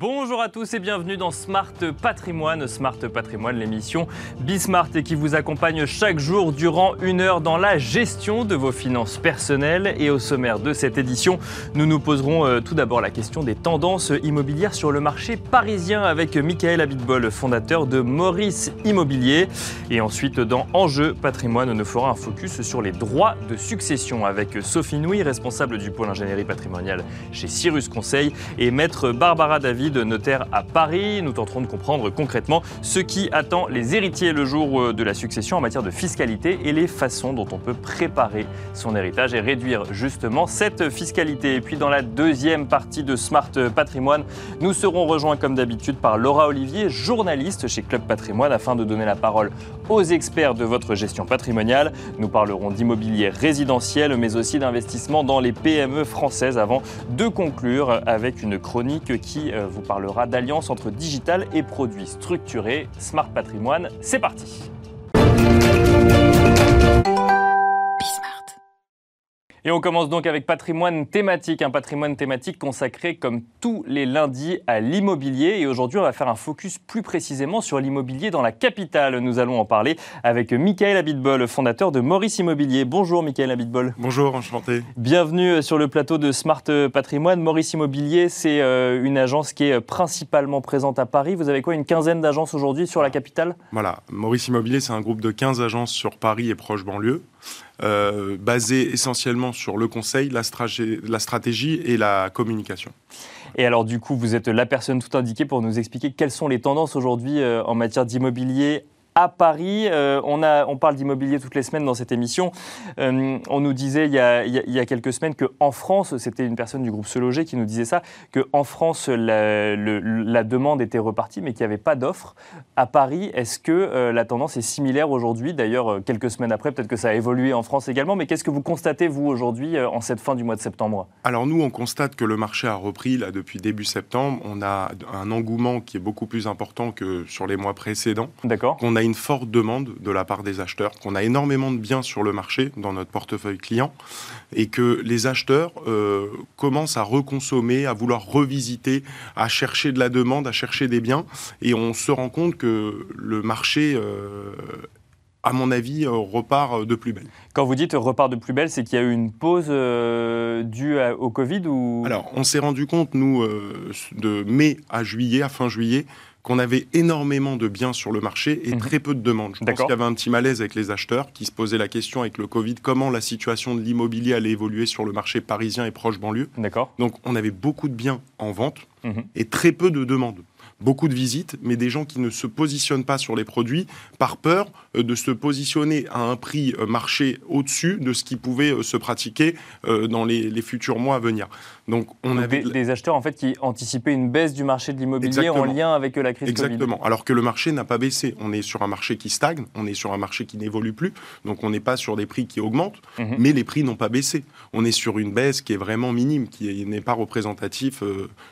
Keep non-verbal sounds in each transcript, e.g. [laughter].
Bonjour à tous et bienvenue dans Smart Patrimoine. Smart Patrimoine, l'émission Bismart et qui vous accompagne chaque jour durant une heure dans la gestion de vos finances personnelles. Et au sommaire de cette édition, nous nous poserons euh, tout d'abord la question des tendances immobilières sur le marché parisien avec Michael Abitbol, fondateur de Maurice Immobilier. Et ensuite, dans Enjeu Patrimoine, nous fera un focus sur les droits de succession avec Sophie Nouy, responsable du pôle ingénierie patrimoniale chez Cyrus Conseil, et maître Barbara David de notaire à Paris. Nous tenterons de comprendre concrètement ce qui attend les héritiers le jour euh, de la succession en matière de fiscalité et les façons dont on peut préparer son héritage et réduire justement cette fiscalité. Et puis dans la deuxième partie de Smart Patrimoine, nous serons rejoints comme d'habitude par Laura Olivier, journaliste chez Club Patrimoine, afin de donner la parole aux experts de votre gestion patrimoniale. Nous parlerons d'immobilier résidentiel, mais aussi d'investissement dans les PME françaises avant de conclure avec une chronique qui euh, vous parlera d'alliance entre digital et produits structurés. Smart Patrimoine, c'est parti. Et on commence donc avec patrimoine thématique, un patrimoine thématique consacré comme tous les lundis à l'immobilier. Et aujourd'hui, on va faire un focus plus précisément sur l'immobilier dans la capitale. Nous allons en parler avec Michael Abitbol, fondateur de Maurice Immobilier. Bonjour Michael Abitbol. Bonjour, enchanté. Bienvenue sur le plateau de Smart Patrimoine. Maurice Immobilier, c'est euh, une agence qui est principalement présente à Paris. Vous avez quoi, une quinzaine d'agences aujourd'hui sur la capitale? Voilà, Maurice Immobilier, c'est un groupe de 15 agences sur Paris et proche banlieue. Euh, basé essentiellement sur le conseil, la, la stratégie et la communication. Et alors du coup, vous êtes la personne tout indiquée pour nous expliquer quelles sont les tendances aujourd'hui euh, en matière d'immobilier à Paris. Euh, on, a, on parle d'immobilier toutes les semaines dans cette émission. Euh, on nous disait il y, a, il y a quelques semaines qu'en France, c'était une personne du groupe Se Loger qui nous disait ça, qu'en France, la, la, demande était repartie, mais qu'il n'y avait pas d'offre. À Paris, est-ce que euh, la tendance est similaire aujourd'hui? D'ailleurs, quelques semaines après, peut-être que ça a évolué en France également, mais qu'est-ce que vous constatez, vous, aujourd'hui, en cette fin du mois de septembre? Alors nous, on constate que le marché a repris là, depuis début septembre. On a un engouement qui est beaucoup plus important que sur les mois précédents. D'accord. Qu'on a une forte demande de la part des acheteurs, qu'on a énormément de biens sur le marché dans notre portefeuille client et que les acheteurs euh, commencent à reconsommer, à vouloir revisiter, à chercher de la demande, à chercher des biens et on se rend compte que le marché euh, à mon avis, euh, repart de plus belle. Quand vous dites repart de plus belle, c'est qu'il y a eu une pause due au Covid ou? Alors, on s'est rendu compte, nous, de mai à juillet, à fin juillet, qu'on avait énormément de biens sur le marché et mhm. très peu de demandes. Je pense qu'il y avait un petit malaise avec les acheteurs qui se posaient la question avec le Covid, comment la situation de l'immobilier allait évoluer sur le marché parisien et proche banlieue. Donc on avait beaucoup de biens en vente mhm. et très peu de demandes beaucoup de visites, mais des gens qui ne se positionnent pas sur les produits par peur euh, de se positionner à un prix euh, marché au-dessus de ce qui pouvait euh, se pratiquer dans les, futurs mois à venir. Donc, on a avait des, acheteurs en fait qui anticipaient une baisse du marché de l'immobilier en lien avec la crise Exactement. Alors que le marché n'a pas baissé. On est sur un marché qui stagne, on est sur un marché qui n'évolue plus. Donc, on n'est pas sur des prix qui augmentent, mhm. mais les prix n'ont pas baissé. On est sur une baisse qui est vraiment minime, qui n'est pas représentatif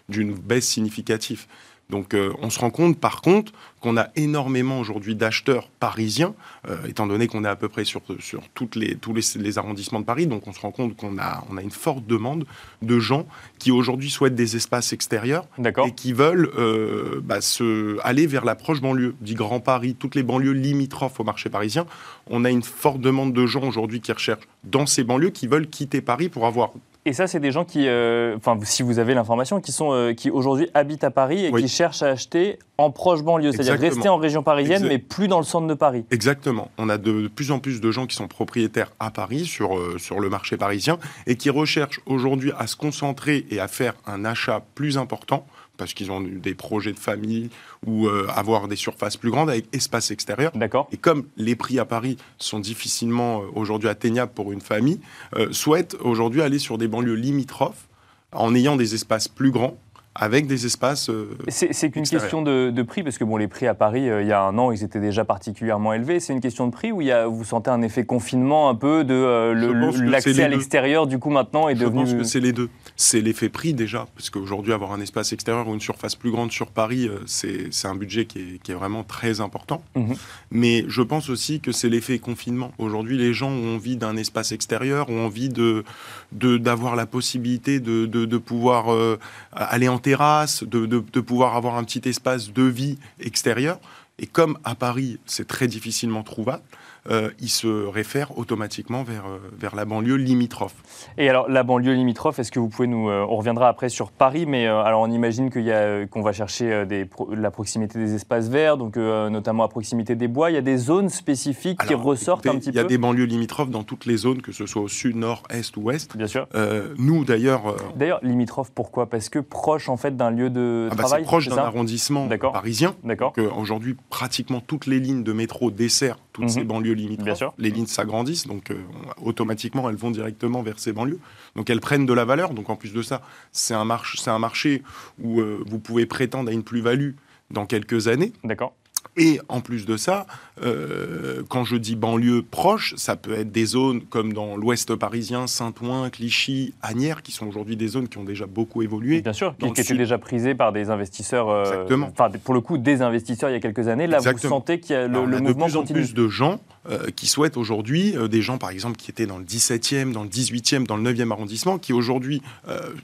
d'une baisse significative. Donc euh, on se rend compte par contre qu'on a énormément aujourd'hui d'acheteurs parisiens, euh, étant donné qu'on est à peu près sur, sur toutes les, tous les, arrondissements de Paris, donc on se rend compte qu'on a, on a une forte demande de gens qui aujourd'hui souhaitent des espaces extérieurs et qui veulent euh, bah, se, aller vers la proche banlieue, dit Grand Paris, toutes les banlieues limitrophes au marché parisien. On a une forte demande de gens aujourd'hui qui recherchent dans ces banlieues, qui veulent quitter Paris pour avoir et ça, c'est des gens qui, euh, si vous avez l'information, qui sont, euh, qui aujourd'hui habitent à Paris et qui cherchent à acheter en proche banlieue, c'est-à-dire rester en région parisienne, mais plus dans le centre de Paris. Exactement. On a de plus en plus de gens qui sont propriétaires à Paris, sur, euh, sur le marché parisien, et qui recherchent aujourd'hui à se concentrer et à faire un achat plus important parce qu'ils ont des projets de famille ou euh, avoir des surfaces plus grandes avec espace extérieur. D'accord. Et comme les prix à Paris sont difficilement euh, aujourd'hui atteignables pour une famille, euh, souhaitent aujourd'hui aller sur des banlieues limitrophes en ayant des espaces plus grands avec des espaces. Euh, c'est qu'une question de, prix, parce que bon, les prix à Paris, euh, il y a un an, ils étaient déjà particulièrement élevés. C'est une question de prix ou il y a, vous sentez un effet confinement un peu de euh, l'accès à l'extérieur, du coup, maintenant est devenu. Je pense que c'est les deux. C'est l'effet prix déjà, parce qu'aujourd'hui, avoir un espace extérieur ou une surface plus grande sur Paris, c'est un budget qui est, qui est, vraiment très important. Mhm. Mais je pense aussi que c'est l'effet confinement. Aujourd'hui, les gens ont envie d'un espace extérieur, ont envie de, d'avoir la possibilité de, de pouvoir aller en terrasse, de, de pouvoir avoir un petit espace de vie extérieur. Et comme à Paris, c'est très difficilement trouvable, euh, il se réfère automatiquement vers, euh, vers la banlieue limitrophe. Et alors, la banlieue limitrophe, est-ce que vous pouvez nous... Euh, on reviendra après sur Paris, mais alors on imagine qu'il y a, qu'on va chercher des, la proximité des espaces verts, donc notamment à proximité des bois. Il y a des zones spécifiques qui ressortent un petit peu Il y a des banlieues limitrophes dans toutes les zones, que ce soit au sud, nord, est ou ouest. Bien sûr. nous, d'ailleurs... D'ailleurs, limitrophe, pourquoi? Parce que proche, en fait, d'un lieu de ah bah, travail C'est proche d'un arrondissement parisien. D'accord. Aujourd'hui, pratiquement toutes les lignes de métro desservent toutes mhm. ces banlieues limitrophes. Bien sûr. Les lignes s'agrandissent, donc euh, automatiquement elles vont directement vers ces banlieues. Donc elles prennent de la valeur. Donc en plus de ça, c'est un, un marché où euh, vous pouvez prétendre à une plus-value dans quelques années. D'accord. Et en plus de ça, euh, quand je dis banlieue proche, ça peut être des zones comme dans l'ouest parisien, Saint-Ouen, Clichy, Agnières, qui sont aujourd'hui des zones qui ont déjà beaucoup évolué. Bien sûr, qui, étaient déjà prisées par des investisseurs. Euh, Exactement. Enfin, pour le coup, des investisseurs il y a quelques années. Là, vous sentez qu'il y a le, le mouvement de plus en plus de gens euh, qui souhaitent aujourd'hui, des gens par exemple qui étaient dans le 17e, dans le 18e, dans le 9e arrondissement, qui aujourd'hui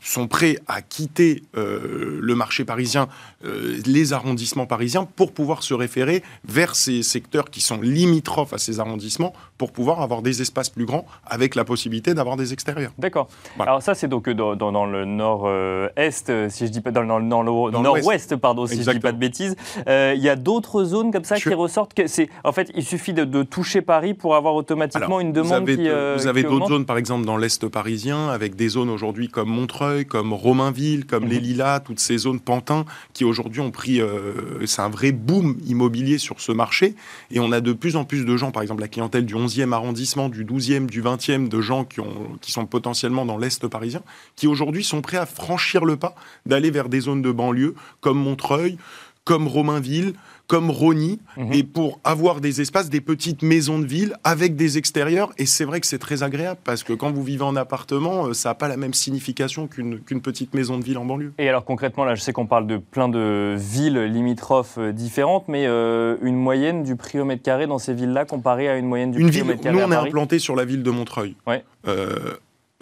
sont prêts à quitter le marché parisien, les arrondissements parisiens, pour pouvoir se référer vers ces secteurs qui sont limitrophes à ces arrondissements pour pouvoir avoir des espaces plus grands avec la possibilité d'avoir des extérieurs. D'accord. Alors ça, c'est donc euh, dans, le nord-est, euh, si je dis pas dans, le, nord-ouest, pardon, si je dis pas de bêtises. Euh, il y a d'autres zones comme ça qui ressortent. Que en fait, il suffit de, toucher Paris pour avoir automatiquement une demande vous avez, qui. vous avez d'autres zones, par exemple dans l'est parisien, avec des zones aujourd'hui comme Montreuil, comme Romainville, comme mhm. les Lilas, toutes ces zones pantins qui aujourd'hui ont pris. c'est un vrai boom immobilier sur ce marché, et on a de plus en plus de gens, par exemple la clientèle du 11e arrondissement, du 12e, du 20e, de gens qui, ont, qui sont potentiellement dans l'Est parisien, qui aujourd'hui sont prêts à franchir le pas, d'aller vers des zones de banlieue comme Montreuil, comme Romainville, comme Rony, mhm. et pour avoir des espaces, des petites maisons de ville avec des extérieurs. Et c'est vrai que c'est très agréable parce que quand vous vivez en appartement, euh, ça n'a pas la même signification qu'une petite maison de ville en banlieue. Et alors concrètement, là, je sais qu'on parle de plein de villes limitrophes euh, différentes, mais euh, une moyenne du prix au mètre carré dans ces villes-là comparée à une moyenne du prix au mètre carré Nous, on est implanté sur la ville de Montreuil. Ouais.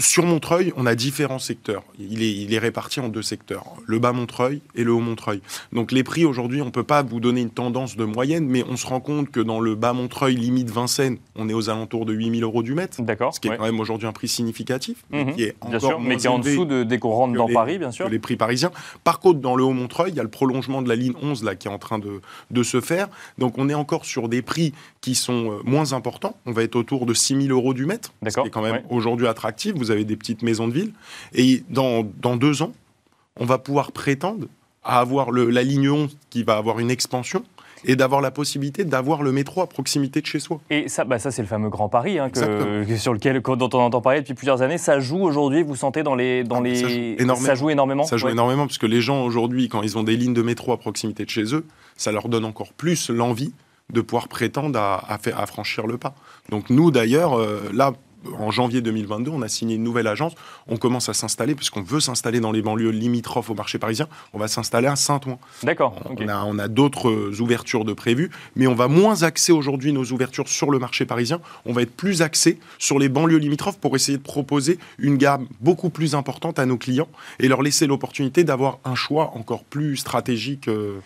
Sur Montreuil, on a différents secteurs. Il est, il est, réparti en deux secteurs, le bas Montreuil et le haut Montreuil. Donc les prix aujourd'hui, on ne peut pas vous donner une tendance de moyenne, mais on se rend compte que dans le bas Montreuil, limite Vincennes, on est aux alentours de 8000 euros du mètre. D'accord. Ce qui est quand même aujourd'hui un prix significatif, mais mhm. qui est encore sûr, mais qui est en dessous de, dès qu'on rentre dans Paris, bien sûr. les prix parisiens. Par contre, dans le haut Montreuil, il y a le prolongement de la ligne 11 là, qui est en train de, de se faire. Donc on est encore sur des prix qui sont euh, moins importants. On va être autour de 6000 euros du mètre, ce qui est quand même aujourd'hui attractif. Vous avez des petites maisons de ville. Et dans, dans deux ans, on va pouvoir prétendre à avoir le, la ligne 11 qui va avoir une expansion et d'avoir la possibilité d'avoir le métro à proximité de chez soi. Et ça, bah ça c'est le fameux Grand Paris hein, que, sur lequel, dont on entend parler depuis plusieurs années. Ça joue aujourd'hui, vous sentez dans les... Dans ah, les... Ça, joue énormément. ça joue énormément Ça joue énormément, parce que les gens aujourd'hui, quand ils ont des lignes de métro à proximité de chez eux, ça leur donne encore plus l'envie de pouvoir prétendre à, faire, à franchir le pas. Donc nous, d'ailleurs, euh, là, en janvier 2022, on a signé une nouvelle agence. On commence à s'installer, puisqu'on veut s'installer dans les banlieues limitrophes au marché parisien. On va s'installer à Saint-Ouen. D'accord. On, a, on a d'autres ouvertures de prévues, mais on va moins axer aujourd'hui nos ouvertures sur le marché parisien. On va être plus axé sur les banlieues limitrophes pour essayer de proposer une gamme beaucoup plus importante à nos clients et leur laisser l'opportunité d'avoir un choix encore plus stratégique. Euh,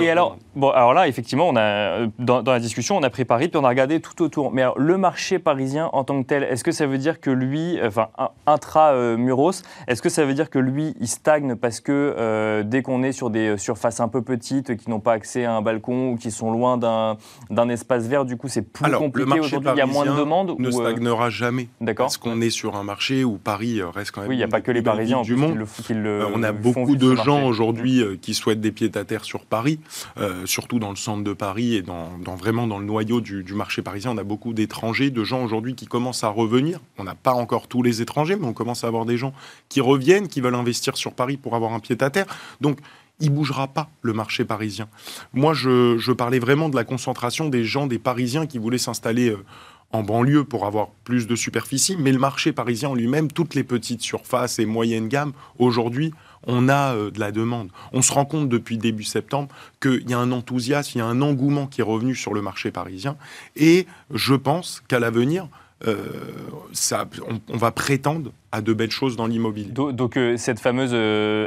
et alors, bon, alors là, effectivement, on a, euh, dans, la discussion, on a pris Paris, puis on a regardé tout autour. Mais alors, le marché parisien en tant que tel, est-ce que ça veut dire que lui, enfin, intra-muros, est-ce que ça veut dire que lui, il stagne parce que euh, dès qu'on est sur des surfaces un peu petites, qui n'ont pas accès à un balcon ou qui sont loin d'un espace vert, du coup, c'est plus compliqué aujourd'hui, il y a moins de demandes ne euh, stagnera jamais. D'accord. Parce qu'on est sur un marché où Paris reste quand même. Oui, il n'y a pas que les Parisiens du monde. on a beaucoup de gens aujourd'hui qui souhaitent des pieds à terre sur Paris. Euh, surtout dans le centre de Paris et dans, vraiment dans le noyau du, marché parisien. On a beaucoup d'étrangers, de gens aujourd'hui qui commencent à revenir. On n'a pas encore tous les étrangers, mais on commence à avoir des gens qui reviennent, qui veulent investir sur Paris pour avoir un pied à terre. Donc, il bougera pas le marché parisien. Moi, je, parlais vraiment de la concentration des gens, des Parisiens qui voulaient s'installer. Euh, en banlieue pour avoir plus de superficie, mais le marché parisien en lui-même, toutes les petites surfaces et moyennes gammes, aujourd'hui, on a euh, de la demande. On se rend compte depuis début septembre qu'il y a un enthousiasme, il y a un engouement qui est revenu sur le marché parisien. Et je pense qu'à l'avenir, ça, on, va prétendre à de belles choses dans l'immobilier. Donc, cette fameuse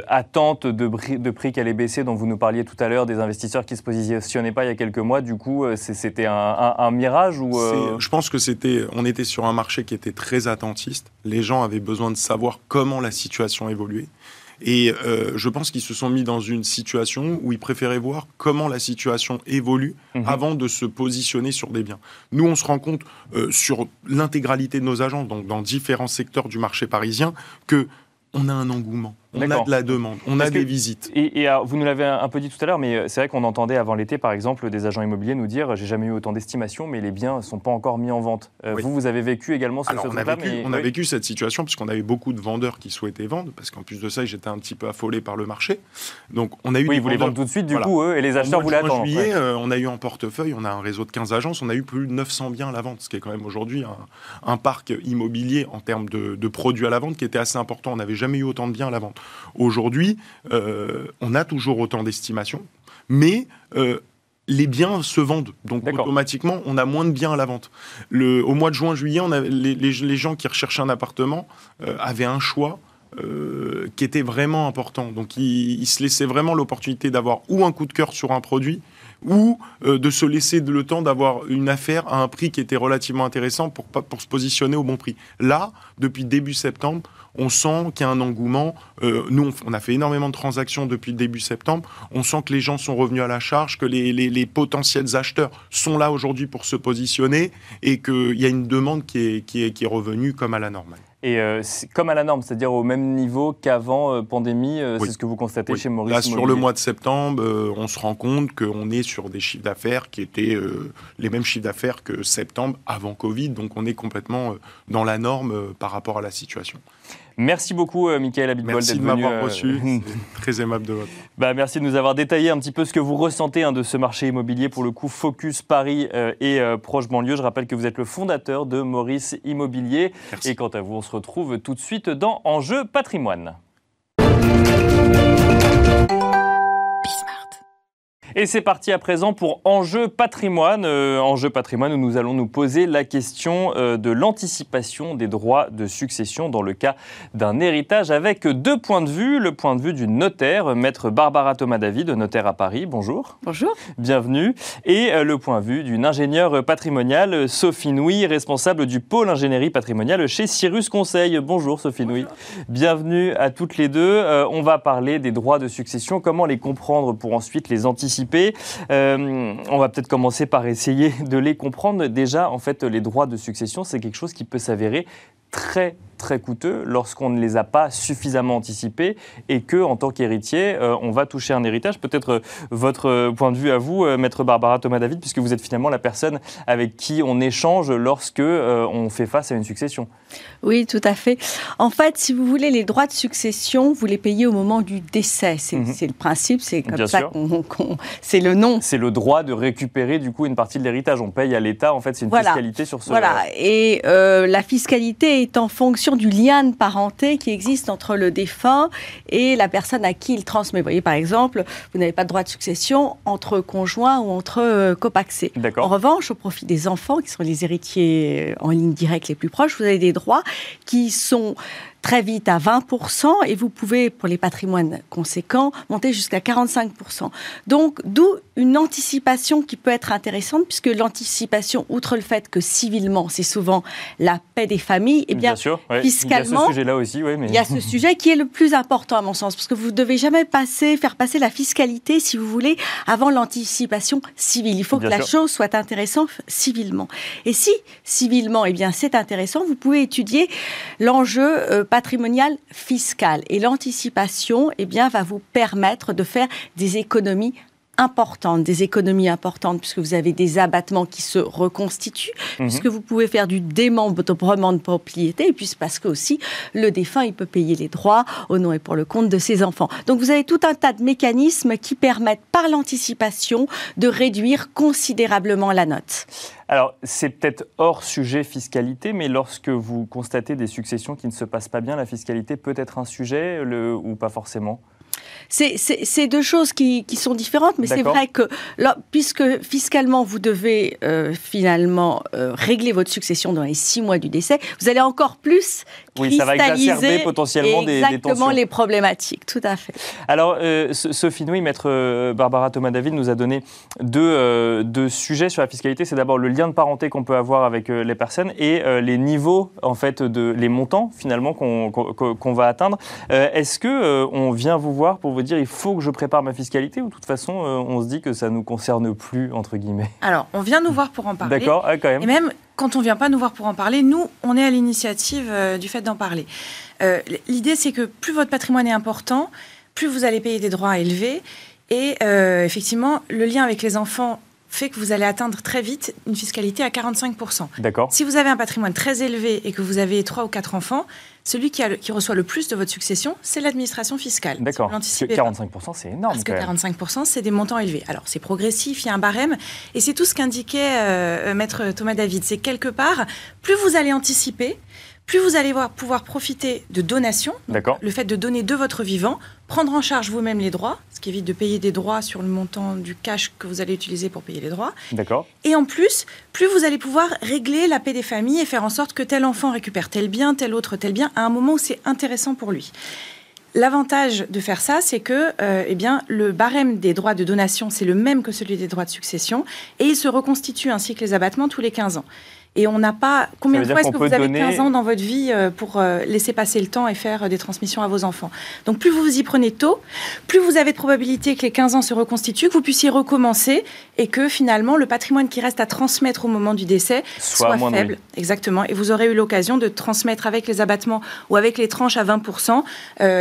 attente de, de prix qu'elle allait baisser dont vous nous parliez tout à l'heure, des investisseurs qui ne se positionnaient pas il y a quelques mois, du coup, c'était un, mirage ou Je pense que c'était, on était sur un marché qui était très attentiste. Les gens avaient besoin de savoir comment la situation évoluait. Et euh, je pense qu'ils se sont mis dans une situation où ils préféraient voir comment la situation évolue mhm. avant de se positionner sur des biens. Nous, on se rend compte euh, sur l'intégralité de nos agents, donc dans différents secteurs du marché parisien, que on a un engouement. On a de la demande, on a des visites. Et, vous nous l'avez un peu dit tout à l'heure, mais euh, c'est vrai qu'on entendait avant l'été, par exemple, des agents immobiliers nous dire j'ai jamais eu autant d'estimation, mais les biens ne sont pas encore mis en vente. Euh, vous, vous avez vécu également ce, Alors, on, a vécu, on a vécu cette situation puisqu'on avait beaucoup de vendeurs qui souhaitaient vendre, parce qu'en plus de ça, j'étais un petit peu affolé par le marché. Donc on a eu oui, vous voulez vendre tout de suite, du coup, eux, et les acheteurs voulaient attendre. En juillet, euh, on a eu en portefeuille, on a un réseau de 15 agences, on a eu plus de 900 biens à la vente, ce qui est quand même aujourd'hui un, parc immobilier en termes de, de produits à la vente qui était assez important. On n'avait jamais eu autant de biens à la vente. Aujourd'hui, euh, on a toujours autant d'estimations, mais euh, les biens se vendent. Donc automatiquement, on a moins de biens à la vente. au mois de juin, juillet, on les, gens qui recherchaient un appartement euh, avaient un choix. qui était vraiment important. Donc, ils, se laissaient vraiment l'opportunité d'avoir ou un coup de cœur sur un produit, ou de se laisser le temps d'avoir une affaire à un prix qui était relativement intéressant pour, pour se positionner au bon prix. Là, depuis début septembre, on sent qu'il y a un engouement. Euh, nous, on, a fait énormément de transactions depuis le début septembre. On sent que les gens sont revenus à la charge, que les, potentiels acheteurs sont là aujourd'hui pour se positionner et qu'il y a une demande qui est, qui est revenue comme à la normale. Et euh, comme à la norme, c'est-à-dire au même niveau qu'avant euh, pandémie, euh, c'est ce que vous constatez chez Maurice Là, sur le mois de septembre, on se rend compte qu'on est sur des chiffres d'affaires qui étaient les mêmes chiffres d'affaires que septembre avant Covid, donc on est complètement dans la norme par rapport à la situation. Merci beaucoup, euh, Michael Abitbol, Merci de m'avoir euh, reçu. [laughs] très aimable de votre bah, Merci de nous avoir détaillé un petit peu ce que vous ressentez hein, de ce marché immobilier, pour le coup, Focus Paris euh, et proche banlieue. Je rappelle que vous êtes le fondateur de Maurice Immobilier. Et quant à vous, on se retrouve tout de suite dans Enjeu patrimoine. Et c'est parti à présent pour Enjeu patrimoine. Euh, Enjeu patrimoine où nous allons nous poser la question euh, de l'anticipation des droits de succession dans le cas d'un héritage avec deux points de vue. Le point de vue du notaire, maître Barbara Thomas-David, notaire à Paris. Bonjour. Bonjour. Bienvenue. Et euh, le point de vue d'une ingénieure patrimoniale, Sophie Nouy, responsable du pôle ingénierie patrimoniale chez Cyrus Conseil. Bonjour Sophie Nouy. Bienvenue à toutes les deux. on va parler des droits de succession, comment les comprendre pour ensuite les anticiper euh, on va peut-être commencer par essayer de les comprendre. Déjà, en fait, les droits de succession, c'est quelque chose qui peut s'avérer très très coûteux lorsqu'on ne les a pas suffisamment anticipés et que, en tant qu'héritier, euh, on va toucher un héritage. Peut-être euh, votre point de vue à vous, maître Barbara Thomas David, puisque vous êtes finalement la personne avec qui on échange lorsque on fait face à une succession. Oui, tout à fait. En fait, si vous voulez, les droits de succession, vous les payez au moment du décès. C'est mhm. le principe, c'est comme ça qu'on. c'est le nom. C'est le droit de récupérer du coup une partie de l'héritage. On paye à l'État, en fait, c'est une fiscalité sur ce. Voilà. Et euh, la fiscalité est en fonction du lien de parenté qui existe entre le défunt et la personne à qui il transmet. Vous voyez, par exemple, vous n'avez pas de droit de succession entre conjoints ou entre euh, copaxés. En revanche, au profit des enfants, qui sont les héritiers en ligne directe les plus proches, vous avez des droits qui sont très vite à 20% et vous pouvez, pour les patrimoines conséquents, monter jusqu'à 45%. Donc, d'où une anticipation qui peut être intéressante, puisque l'anticipation, outre le fait que civilement, c'est souvent la paix des familles, et eh bien, sûr, fiscalement, il y a ce sujet-là aussi, oui, mais... il y a ce [laughs] sujet qui est le plus important à mon sens, parce que vous ne devez jamais passer, faire passer la fiscalité, si vous voulez, avant l'anticipation civile. Il faut que la chose soit intéressante civilement. Et si civilement, eh bien, c'est intéressant, vous pouvez étudier l'enjeu euh, patrimonial fiscal. Et l'anticipation, eh bien, va vous permettre de faire des économies importantes, des économies importantes, puisque vous avez des abattements qui se reconstituent, mhm. puisque vous pouvez faire du démembrement de propriété, et puis parce que aussi le défunt, il peut payer les droits au nom et pour le compte de ses enfants. Donc vous avez tout un tas de mécanismes qui permettent, par l'anticipation, de réduire considérablement la note. Alors, c'est peut-être hors sujet fiscalité, mais lorsque vous constatez des successions qui ne se passent pas bien, la fiscalité peut être un sujet ou pas forcément? C'est deux choses qui, qui, sont différentes, mais c'est vrai que là, puisque fiscalement vous devez euh, finalement euh, régler votre succession dans les six mois du décès, vous allez encore plus oui, ça va exacerber potentiellement des, des tensions. les problématiques, tout à fait. Alors, euh, Sophie Nouy, maître Barbara Thomas-David nous a donné deux, deux sujets sur la fiscalité. C'est d'abord le lien de parenté qu'on peut avoir avec les personnes et les niveaux, en fait, de, les montants finalement qu'on va atteindre. Est-ce que on vient vous voir pour vous dire il faut que je prépare ma fiscalité ou de toute façon on se dit que ça ne nous concerne plus, entre guillemets Alors, on vient nous voir pour en parler. D'accord, quand même. Et même quand on ne vient pas nous voir pour en parler, nous, on est à l'initiative euh, du fait d'en parler. Euh, l'idée, c'est que plus votre patrimoine est important, plus vous allez payer des droits élevés. Et euh, effectivement, le lien avec les enfants fait que vous allez atteindre très vite une fiscalité à 45%. D'accord. Si vous avez un patrimoine très élevé et que vous avez trois ou quatre enfants, celui qui, a qui reçoit le plus de votre succession, c'est l'administration fiscale. D'accord. 45%, c'est énorme. Parce que 45%, c'est des montants élevés. Alors, c'est progressif, il y a un barème. Et c'est tout ce qu'indiquait euh, Maître Thomas David. C'est quelque part, plus vous allez anticiper, plus vous allez pouvoir profiter de donations, le fait de donner de votre vivant, prendre en charge vous-même les droits, ce qui évite de payer des droits sur le montant du cash que vous allez utiliser pour payer les droits. D'accord. Et en plus, plus vous allez pouvoir régler la paix des familles et faire en sorte que tel enfant récupère tel bien, tel autre tel bien, à un moment où c'est intéressant pour lui. L'avantage de faire ça, c'est que euh, eh bien, le barème des droits de donation, c'est le même que celui des droits de succession, et il se reconstitue ainsi que les abattements tous les 15 ans. Et on n'a pas. Combien de fois est-ce que vous avez 15 ans dans votre vie euh, pour euh, laisser passer le temps et faire euh, des transmissions à vos enfants? Donc, plus vous vous y prenez tôt, plus vous avez de probabilité que les 15 ans se reconstituent, que vous puissiez recommencer et que finalement le patrimoine qui reste à transmettre au moment du décès soit, faible. Exactement. Et vous aurez eu l'occasion de transmettre avec les abattements ou avec les tranches à 20%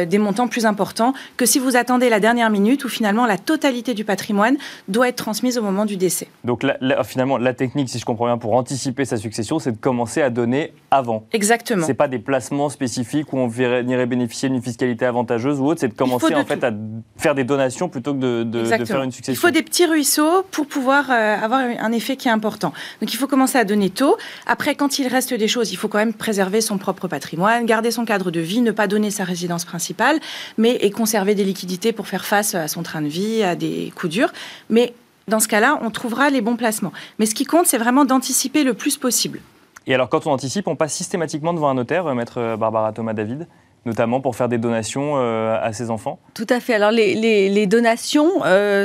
des montants plus importants que si vous attendez la dernière minute où finalement la totalité du patrimoine doit être transmise au moment du décès. Donc, finalement, la technique, si je comprends bien, pour anticiper sa succession, c'est de commencer à donner avant. Exactement. C'est pas des placements spécifiques où on irait bénéficier d'une fiscalité avantageuse ou autre, c'est de commencer en fait à faire des donations plutôt que de, faire une succession. Il faut des petits ruisseaux pour pouvoir euh, avoir un effet qui est important. Donc il faut commencer à donner tôt. Après, quand il reste des choses, il faut quand même préserver son propre patrimoine, garder son cadre de vie, ne pas donner sa résidence principale, mais et conserver des liquidités pour faire face à son train de vie, à des coups durs. Mais dans ce cas-là, on trouvera les bons placements. Mais ce qui compte, c'est vraiment d'anticiper le plus possible. Et alors, quand on anticipe, on passe systématiquement devant un notaire, euh, maître euh, Barbara Thomas David notamment pour faire des donations euh, à ses enfants Tout à fait. Alors les, donations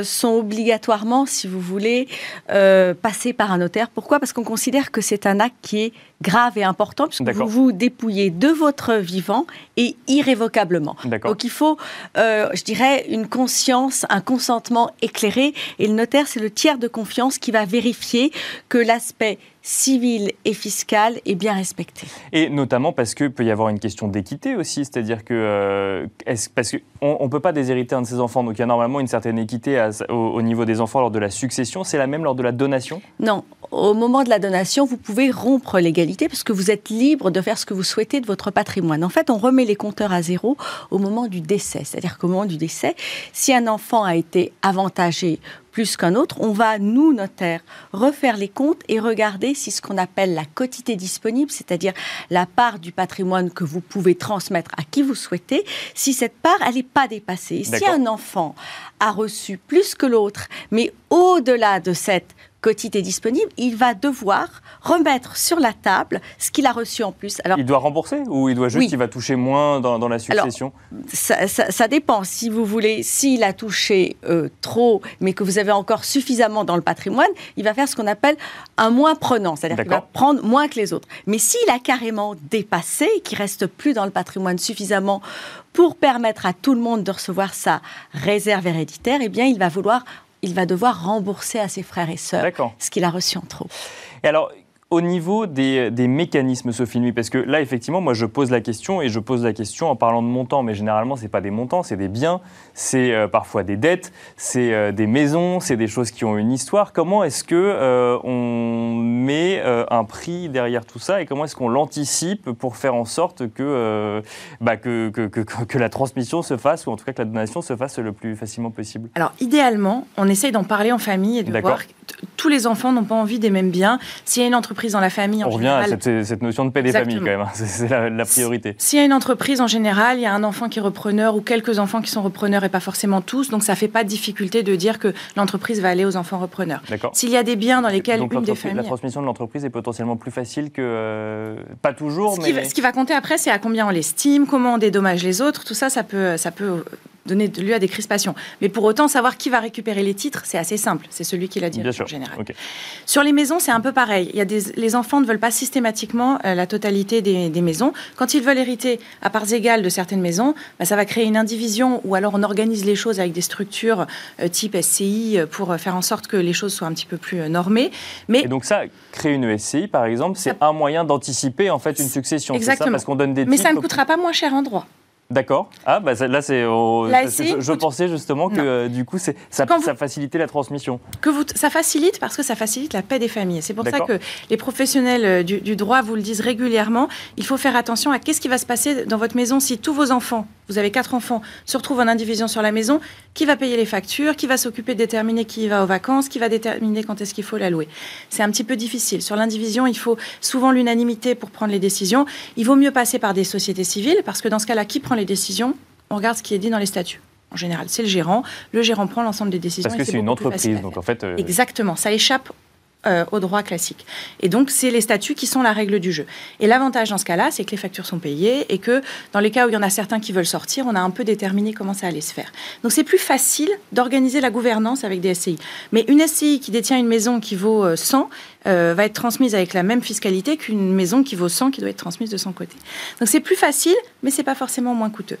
sont obligatoirement, si vous voulez, passées par un notaire. Pourquoi? Parce qu'on considère que c'est un acte qui est grave et important, puisque vous vous dépouillez de votre vivant et irrévocablement. Donc il faut, euh, je dirais, une conscience, un consentement éclairé. Et le notaire, c'est le tiers de confiance qui va vérifier que l'aspect civil et fiscal est bien respecté. Et notamment parce qu'il peut y avoir une question d'équité aussi, c'est-à-dire que euh, est parce qu'on ne peut pas déshériter un de ses enfants, donc il y a normalement une certaine équité au, au, niveau des enfants lors de la succession. C'est la même lors de la donation? Non, au moment de la donation, vous pouvez rompre l'égalité parce que vous êtes libre de faire ce que vous souhaitez de votre patrimoine. En fait, on remet les compteurs à zéro au moment du décès. C'est-à-dire qu'au moment du décès, si un enfant a été avantagé plus qu'un autre, on va, nous, notaires, refaire les comptes et regarder si ce qu'on appelle la quotité disponible, c'est-à-dire la part du patrimoine que vous pouvez transmettre à qui vous souhaitez, si cette part, elle n'est pas dépassée. Si un enfant a reçu plus que l'autre, mais au-delà de cette quotité disponible, il va devoir remettre sur la table ce qu'il a reçu en plus. Alors, il doit rembourser ou il doit juste, il va toucher moins dans, la succession ça, dépend. Si vous voulez, s'il a touché euh, trop, mais que vous avez encore suffisamment dans le patrimoine, il va faire ce qu'on appelle un moins prenant, c'est-à-dire qu'il va prendre moins que les autres. Mais s'il a carrément dépassé, qu'il reste plus dans le patrimoine suffisamment pour permettre à tout le monde de recevoir sa réserve héréditaire, eh bien, il va vouloir il va devoir rembourser à ses frères et sœurs ce qu'il a reçu en trop. Et alors, au niveau des, mécanismes, Sophie Nuit, parce que là, effectivement, moi, je pose la question et je pose la question en parlant de montants, mais généralement, ce n'est pas des montants, c'est des biens, c'est euh, parfois des dettes, c'est euh, des maisons, c'est des choses qui ont une histoire. Comment est-ce que euh, on met un prix derrière tout ça et comment est-ce qu'on l'anticipe pour faire en sorte que, bah, que, que, que, la transmission se fasse, ou en tout cas que la donation se fasse le plus facilement possible? Alors, idéalement, on essaye d'en parler en famille et de voir tous les enfants n'ont pas envie des mêmes biens. S'il y a une entreprise dans la famille, en on revient à cette, notion de paix des familles quand même. Hein. C'est la, priorité. S'il y a une entreprise en général, il y a un enfant qui est repreneur ou quelques enfants qui sont repreneurs et pas forcément tous. Donc ça fait pas de difficulté de dire que l'entreprise va aller aux enfants repreneurs. S'il y a des biens dans lesquels une des familles, la transmission de l'entreprise est potentiellement plus facile que euh, pas toujours. Ce, mais... qui va, ce qui va compter après, c'est à combien on l'estime, comment on dédommage les autres. Tout ça, ça peut, ça peut donner lieu à des crispations. Mais pour autant, savoir qui va récupérer les titres, c'est assez simple. C'est celui qui l'a dit en général. Sur les maisons, c'est un peu pareil. Il y a des, les enfants ne veulent pas systématiquement euh, la totalité des, maisons. Quand ils veulent hériter à parts égales de certaines maisons, bah, ça va créer une indivision ou alors on organise les choses avec des structures euh, type SCI euh, pour faire en sorte que les choses soient un petit peu plus normées. Mais Et donc ça, créer une SCI, par exemple, c'est un moyen d'anticiper en fait une succession. Exactement. Ça, parce qu'on donne des Mais ça ne coûtera pas moins cher en droit. D'accord. Ah, bah là, c'est. je, pensais justement que euh, du coup, ça, ça facilitait la transmission. Que vous, ça facilite parce que ça facilite la paix des familles. C'est pour ça que les professionnels euh, du, droit vous le disent régulièrement. Il faut faire attention à qu'est-ce qui va se passer dans votre maison si tous vos enfants, vous avez quatre enfants, se retrouvent en indivision sur la maison. Qui va payer les factures? Qui va s'occuper de déterminer qui va aux vacances? Qui va déterminer quand est-ce qu'il faut la louer? C'est un petit peu difficile. Sur l'indivision, il faut souvent l'unanimité pour prendre les décisions. Il vaut mieux passer par des sociétés civiles parce que dans ce cas-là, qui prend les décisions, on regarde ce qui est dit dans les statuts. En général, c'est le gérant. Le gérant prend l'ensemble des décisions. Parce que c'est une entreprise, donc en fait. Euh, Exactement, ça échappe euh, au droit classique. Et donc, c'est les statuts qui sont la règle du jeu. Et l'avantage dans ce cas-là, c'est que les factures sont payées et que dans les cas où il y en a certains qui veulent sortir, on a un peu déterminé comment ça allait se faire. Donc, c'est plus facile d'organiser la gouvernance avec des SCI. Mais une SCI qui détient une maison qui vaut 100 euh, euh, va être transmise avec la même fiscalité qu'une maison qui vaut 100 qui doit être transmise de son côté. Donc, c'est plus facile, mais c'est pas forcément moins coûteux.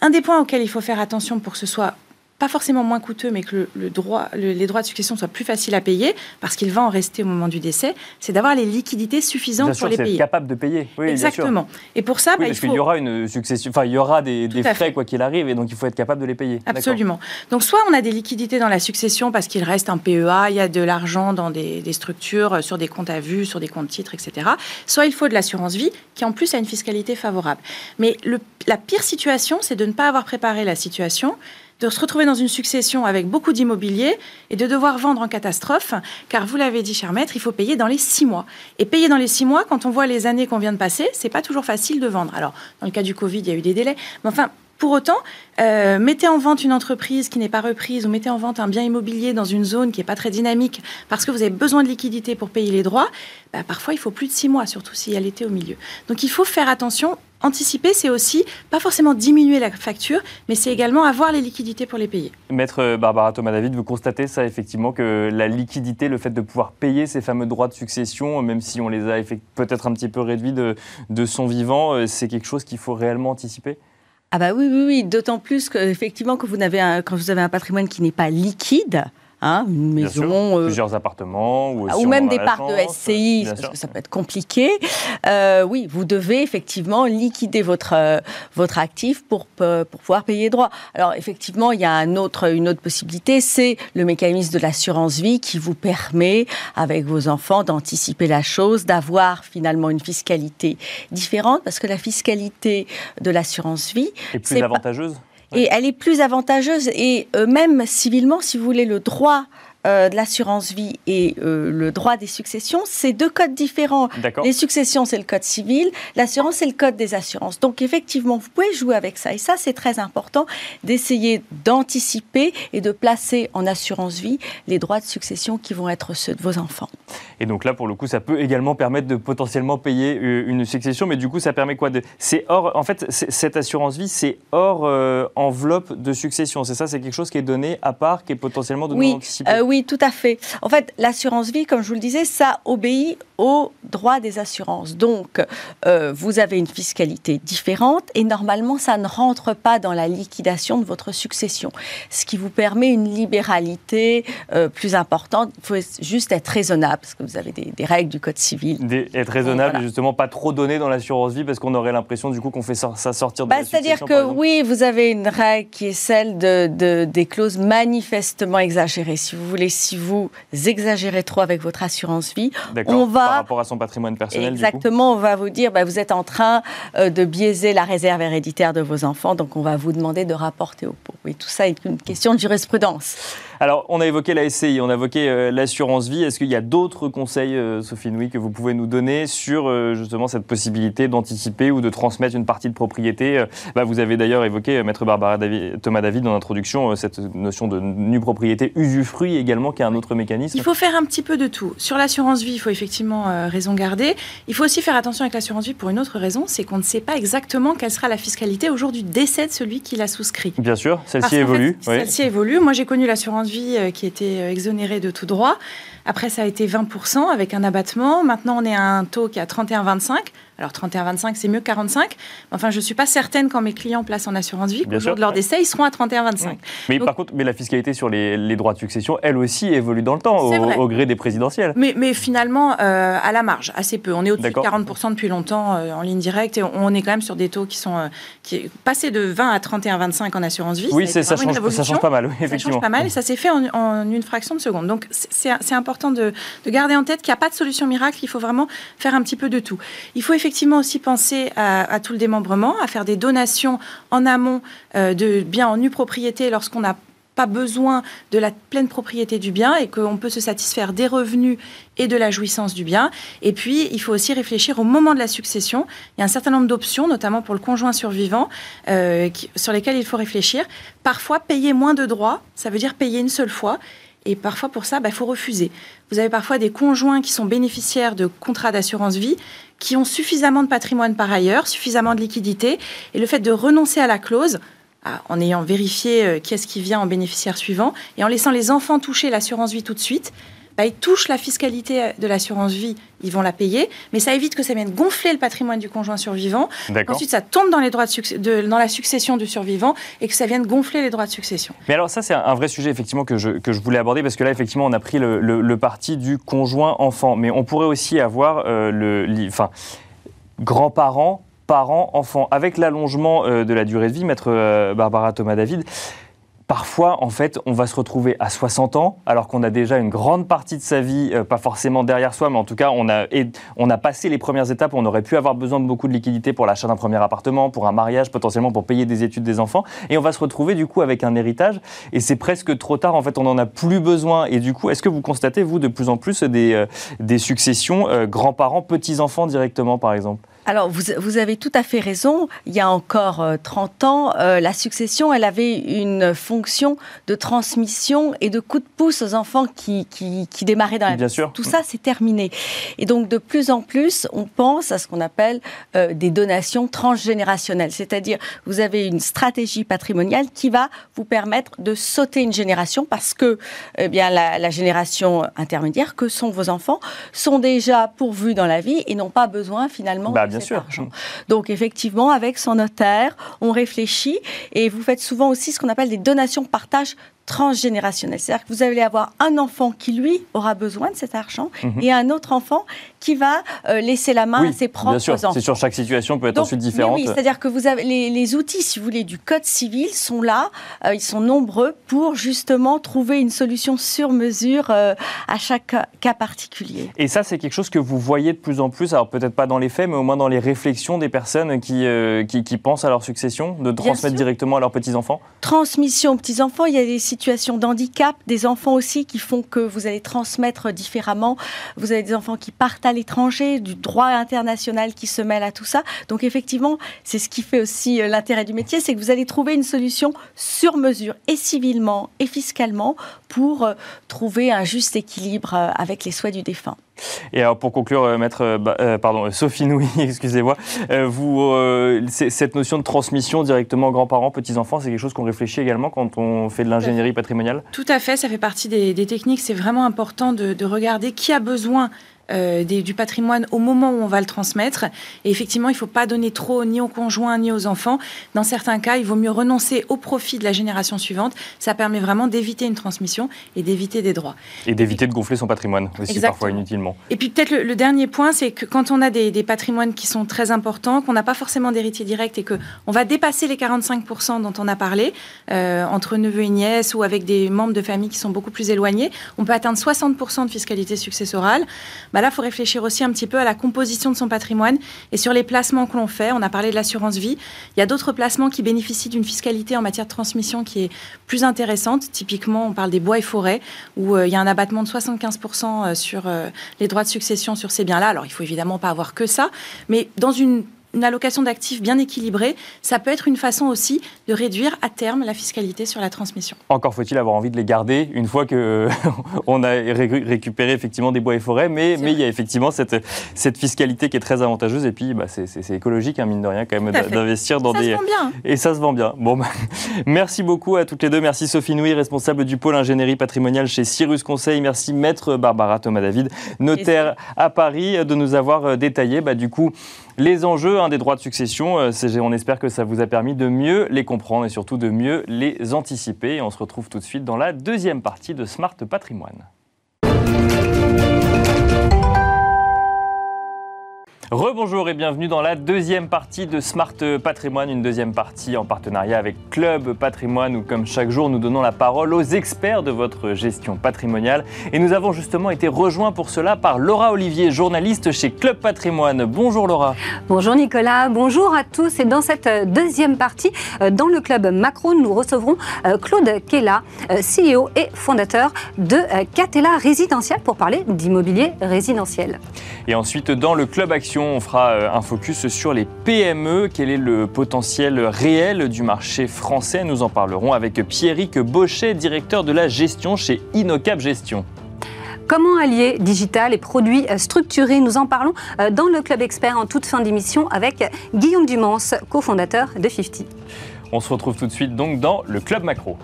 Un des points auxquels il faut faire attention pour que ce soit pas forcément moins coûteux, mais que le, droit, les droits de succession soient plus faciles à payer, parce qu'il va en rester au moment du décès, c'est d'avoir les liquidités suffisantes pour les payer. capable de payer. Oui, Exactement. Et pour ça, bah, parce qu'il y aura une succession, enfin il y aura des, frais quoi qu'il arrive, et donc il faut être capable de les payer. Absolument. Donc soit on a des liquidités dans la succession parce qu'il reste un PEA, il y a de l'argent dans des, structures, euh, sur des comptes à vue, sur des comptes titres, etc. Soit il faut de l'assurance vie qui en plus a une fiscalité favorable. Mais le, la pire situation, c'est de ne pas avoir préparé la situation de se retrouver dans une succession avec beaucoup d'immobilier et de devoir vendre en catastrophe, car vous l'avez dit, cher maître, il faut payer dans les six mois. Et payer dans les six mois, quand on voit les années qu'on vient de passer, c'est pas toujours facile de vendre. Alors, dans le cas du Covid, il y a eu des délais, mais enfin, pour autant, euh, mettez en vente une entreprise qui n'est pas reprise ou mettez en vente un bien immobilier dans une zone qui n'est pas très dynamique parce que vous avez besoin de liquidité pour payer les droits, bah, parfois il faut plus de six mois, surtout s'il y a l'été au milieu. Donc il faut faire attention anticiper, c'est aussi pas forcément diminuer la facture, mais c'est également avoir les liquidités pour les payer. Maître Barbara Thomas-David, vous constatez ça effectivement que la liquidité, le fait de pouvoir payer ces fameux droits de succession, même si on les a peut-être un petit peu réduits de, de son vivant, euh, c'est quelque chose qu'il faut réellement anticiper? Ah bah oui, oui, oui. D'autant plus que effectivement, quand vous avez un, quand vous avez un patrimoine qui n'est pas liquide, Hein, une maison, euh, plusieurs appartements, ou, ou même des parts de SCI, parce que ça peut être compliqué. Euh, oui, vous devez effectivement liquider votre euh, votre actif pour pour pouvoir payer les droits. Alors effectivement, il y a un autre une autre possibilité, c'est le mécanisme de l'assurance vie qui vous permet, avec vos enfants, d'anticiper la chose, d'avoir finalement une fiscalité différente, parce que la fiscalité de l'assurance vie est plus avantageuse? Et elle est plus avantageuse. Et euh, même civilement, si vous voulez, le droit euh, de l'assurance vie et euh, le droit des successions, c'est deux codes différents. Les successions, c'est le code civil, l'assurance, c'est le code des assurances. Donc effectivement, vous pouvez jouer avec ça. Et ça, c'est très important d'essayer d'anticiper et de placer en assurance vie les droits de succession qui vont être ceux de vos enfants. Et donc là, pour le coup, ça peut également permettre de potentiellement payer euh, une succession, mais du coup, ça permet quoi de... C'est hors, en fait, cette assurance vie, c'est hors enveloppe de succession. C'est ça, c'est quelque chose qui est donné à part, qui est potentiellement donné oui. anticipé. Oui, tout à fait. En fait, l'assurance vie, comme je vous le disais, ça obéit au droit des assurances. Donc, euh, vous avez une fiscalité différente et normalement, ça ne rentre pas dans la liquidation de votre succession, ce qui vous permet une libéralité euh, plus importante. Il faut juste être raisonnable, parce que vous avez des, règles du Code civil. être raisonnable et justement pas trop donner dans l'assurance vie, parce qu'on aurait l'impression du coup qu'on fait ça sortir de bah, C'est-à-dire que oui, vous avez une règle qui est celle de, des clauses manifestement exagérées. Si vous voulez si vous exagérez trop avec votre assurance vie, on va par rapport à son patrimoine personnel. Exactement, on va vous dire, bah, vous êtes en train euh, de biaiser la réserve héréditaire de vos enfants, donc on va vous demander de rapporter au pot. Et tout ça est une question de jurisprudence. Alors, on a évoqué la SCI, on a évoqué euh, l'assurance vie. Est-ce qu'il y a d'autres conseils, euh, Sophie Nouy, que vous pouvez nous donner sur euh, justement cette possibilité d'anticiper ou de transmettre une partie de propriété bah, Vous avez d'ailleurs évoqué, Maître Barbara Thomas David, dans l'introduction, cette notion de nue propriété usufruit également, qui est un autre mécanisme. Il faut faire un petit peu de tout. Sur l'assurance vie, il faut effectivement raison garder. Il faut aussi faire attention avec l'assurance vie pour une autre raison, c'est qu'on ne sait pas exactement quelle sera la fiscalité au jour du décès de celui qui l'a souscrit. Bien sûr, celle-ci évolue. Celle-ci évolue. Moi, j'ai connu l'assurance vie qui était exonérée de tout droit. Après, ça a été 20% avec un abattement. Maintenant, on est à un taux qui est à 31,25. Alors 31,25, c'est mieux que 45. Enfin, je ne suis pas certaine quand mes clients placent en assurance vie qu'au jour de leur décès, ils seront à 31,25. Mais par contre, mais la fiscalité sur les, droits de succession, elle aussi évolue dans le temps, au, gré des présidentielles. Mais, mais finalement, euh, à la marge, assez peu. On est au-dessus de 40% depuis longtemps euh, en ligne directe et on est quand même sur des taux qui sont euh, qui passés de 20 à 31,25 en assurance vie. Oui, ça, ça, change, ça, change, pas mal, oui, effectivement. Ça change pas mal et ça s'est fait en, une fraction de seconde. Donc c'est important de, de garder en tête qu'il n'y a pas de solution miracle, il faut vraiment faire un petit peu de tout. Il faut effectivement aussi penser à, tout le démembrement, à faire des donations en amont euh, de biens en nue propriété lorsqu'on n'a pas besoin de la pleine propriété du bien et qu'on peut se satisfaire des revenus et de la jouissance du bien. Et puis, il faut aussi réfléchir au moment de la succession. Il y a un certain nombre d'options, notamment pour le conjoint survivant, euh, sur lesquelles il faut réfléchir. Parfois, payer moins de droits, ça veut dire payer une seule fois. Et parfois, pour ça, il bah, faut refuser. Vous avez parfois des conjoints qui sont bénéficiaires de contrats d'assurance vie, qui ont suffisamment de patrimoine par ailleurs, suffisamment de liquidité. Et le fait de renoncer à la clause, en ayant vérifié euh, qui est-ce qui vient en bénéficiaire suivant, et en laissant les enfants toucher l'assurance vie tout de suite, bah, ils touchent la fiscalité de l'assurance vie, ils vont la payer, mais ça évite que ça vienne gonfler le patrimoine du conjoint survivant. Ensuite, ça tombe dans, les droits de, dans la succession du survivant et que ça vienne gonfler les droits de succession. Mais alors ça, c'est un vrai sujet effectivement que je, que je voulais aborder parce que là, effectivement, on a pris le, le, parti du conjoint enfant, mais on pourrait aussi avoir euh, le, enfin, grands-parents parents, enfants. Avec l'allongement euh, de la durée de vie, maître euh, Barbara Thomas David, Parfois, en fait, on va se retrouver à 60 ans, alors qu'on a déjà une grande partie de sa vie, euh, pas forcément derrière soi, mais en tout cas, on a, on a passé les premières étapes. On aurait pu avoir besoin de beaucoup de liquidités pour l'achat d'un premier appartement, pour un mariage, potentiellement pour payer des études des enfants. Et on va se retrouver, du coup, avec un héritage. Et c'est presque trop tard. En fait, on n'en a plus besoin. Et du coup, est-ce que vous constatez, vous, de plus en plus des, euh, des successions euh, grands-parents, petits-enfants directement, par exemple? Alors, vous, avez tout à fait raison. Il y a encore 30 euh, ans, euh, la succession, elle avait une fonction de transmission et de coup de pouce aux enfants qui, qui, démarraient dans la Bien Sûr. Tout ça, c'est terminé. Et donc, de plus en plus, on pense à ce qu'on appelle euh, des donations transgénérationnelles. C'est-à-dire, vous avez une stratégie patrimoniale qui va vous permettre de sauter une génération parce que eh bien, la, génération intermédiaire, que sont vos enfants, sont déjà pourvus dans la vie et n'ont pas besoin finalement bah, sûr. Donc effectivement, avec son notaire, on réfléchit et vous faites souvent aussi ce qu'on appelle des donations partage transgénérationnel. C'est-à-dire que vous allez avoir un enfant qui, lui, aura besoin de cet argent mhm. et un autre enfant qui va euh, laisser la main à ses propres bien sûr. enfants. C'est sur chaque situation, peut être ensuite différente. Oui, c'est-à-dire que vous avez les, outils, si vous voulez, du code civil sont là, euh, ils sont nombreux pour justement trouver une solution sur mesure euh, à chaque cas particulier. Et ça, c'est quelque chose que vous voyez de plus en plus, alors peut-être pas dans les faits, mais au moins dans les réflexions des personnes qui, qui, pensent à leur succession, de transmettre directement à leurs petits-enfants? Transmission aux petits-enfants, il y a des situations d'handicap, des enfants aussi qui font que vous allez transmettre différemment. Vous avez des enfants qui partent à l'étranger, du droit international qui se mêle à tout ça. Donc effectivement, c'est ce qui fait aussi euh, l'intérêt du métier, c'est que vous allez trouver une solution sur mesure, et civilement et fiscalement, pour euh, trouver un juste équilibre euh, avec les souhaits du défunt. Et alors pour conclure, euh, maître, euh, bah, euh, pardon, Sophie Nouy, [laughs] excusez-moi, vous, cette notion de transmission directement grands-parents, petits-enfants, c'est quelque chose qu'on réfléchit également quand on fait de l'ingénierie patrimoniale? Tout à fait, ça fait partie des, techniques. C'est vraiment important de, de, regarder qui a besoin euh, du patrimoine au moment où on va le transmettre. Et effectivement, il ne faut pas donner trop ni aux conjoints ni aux enfants. Dans certains cas, il vaut mieux renoncer au profit de la génération suivante. Ça permet vraiment d'éviter une transmission et d'éviter des droits. Et d'éviter de gonfler son patrimoine aussi parfois inutilement. Et puis peut-être le, dernier point, c'est que quand on a des, patrimoines qui sont très importants, qu'on n'a pas forcément d'héritier direct et qu'on va dépasser les 45% dont on a parlé, euh, entre neveux et nièces ou avec des membres de famille qui sont beaucoup plus éloignés, on peut atteindre 60% de fiscalité successorale. Bah, bah là, il faut réfléchir aussi un petit peu à la composition de son patrimoine et sur les placements que l'on fait. On a parlé de l'assurance vie. Il y a d'autres placements qui bénéficient d'une fiscalité en matière de transmission qui est plus intéressante. Typiquement, on parle des bois et forêts, où euh, il y a un abattement de 75% euh, sur les droits de succession sur ces biens-là. Alors, il faut évidemment pas avoir que ça, mais dans une une allocation d'actifs bien équilibrée, ça peut être une façon aussi de réduire à terme la fiscalité sur la transmission. Encore faut-il avoir envie de les garder une fois qu'on [laughs] a récupéré effectivement des bois et forêts, mais, mais il y a effectivement cette, cette fiscalité qui est très avantageuse et puis bah, c'est écologique, hein, mine de rien, quand même, d'investir dans ça des. Ça se vend bien. Et ça se vend bien. Bon, bah, [laughs] merci beaucoup à toutes les deux. Merci Sophie Nouy, responsable du pôle ingénierie patrimoniale chez Cyrus Conseil. Merci Maître Barbara Thomas-David, notaire à Paris, de nous avoir euh, détaillé bah, du coup les enjeux des droits de succession. Euh, on espère que ça vous a permis de mieux les comprendre et surtout de mieux les anticiper. Et on se retrouve tout de suite dans la deuxième partie de Smart Patrimoine. Rebonjour et bienvenue dans la deuxième partie de Smart Patrimoine, une deuxième partie en partenariat avec Club Patrimoine où comme chaque jour nous donnons la parole aux experts de votre gestion patrimoniale et nous avons justement été rejoints pour cela par Laura Olivier, journaliste chez Club Patrimoine. Bonjour Laura. Bonjour Nicolas, bonjour à tous et dans cette deuxième partie euh, dans le Club Macron nous recevrons euh, Claude Kella, euh, CEO et fondateur de Catella Résidentiel pour parler d'immobilier résidentiel. Et ensuite dans le Club Action on fera euh, un focus sur les PME. Quel est le potentiel réel du marché français? Nous en parlerons avec Pierrick Bauchet, directeur de la gestion chez Inocap Gestion. Comment allier digital et produits structurés? Nous en parlons euh, dans le Club Expert en toute fin d'émission avec Guillaume Dumance, cofondateur de 50. On se retrouve tout de suite donc dans le Club Macro.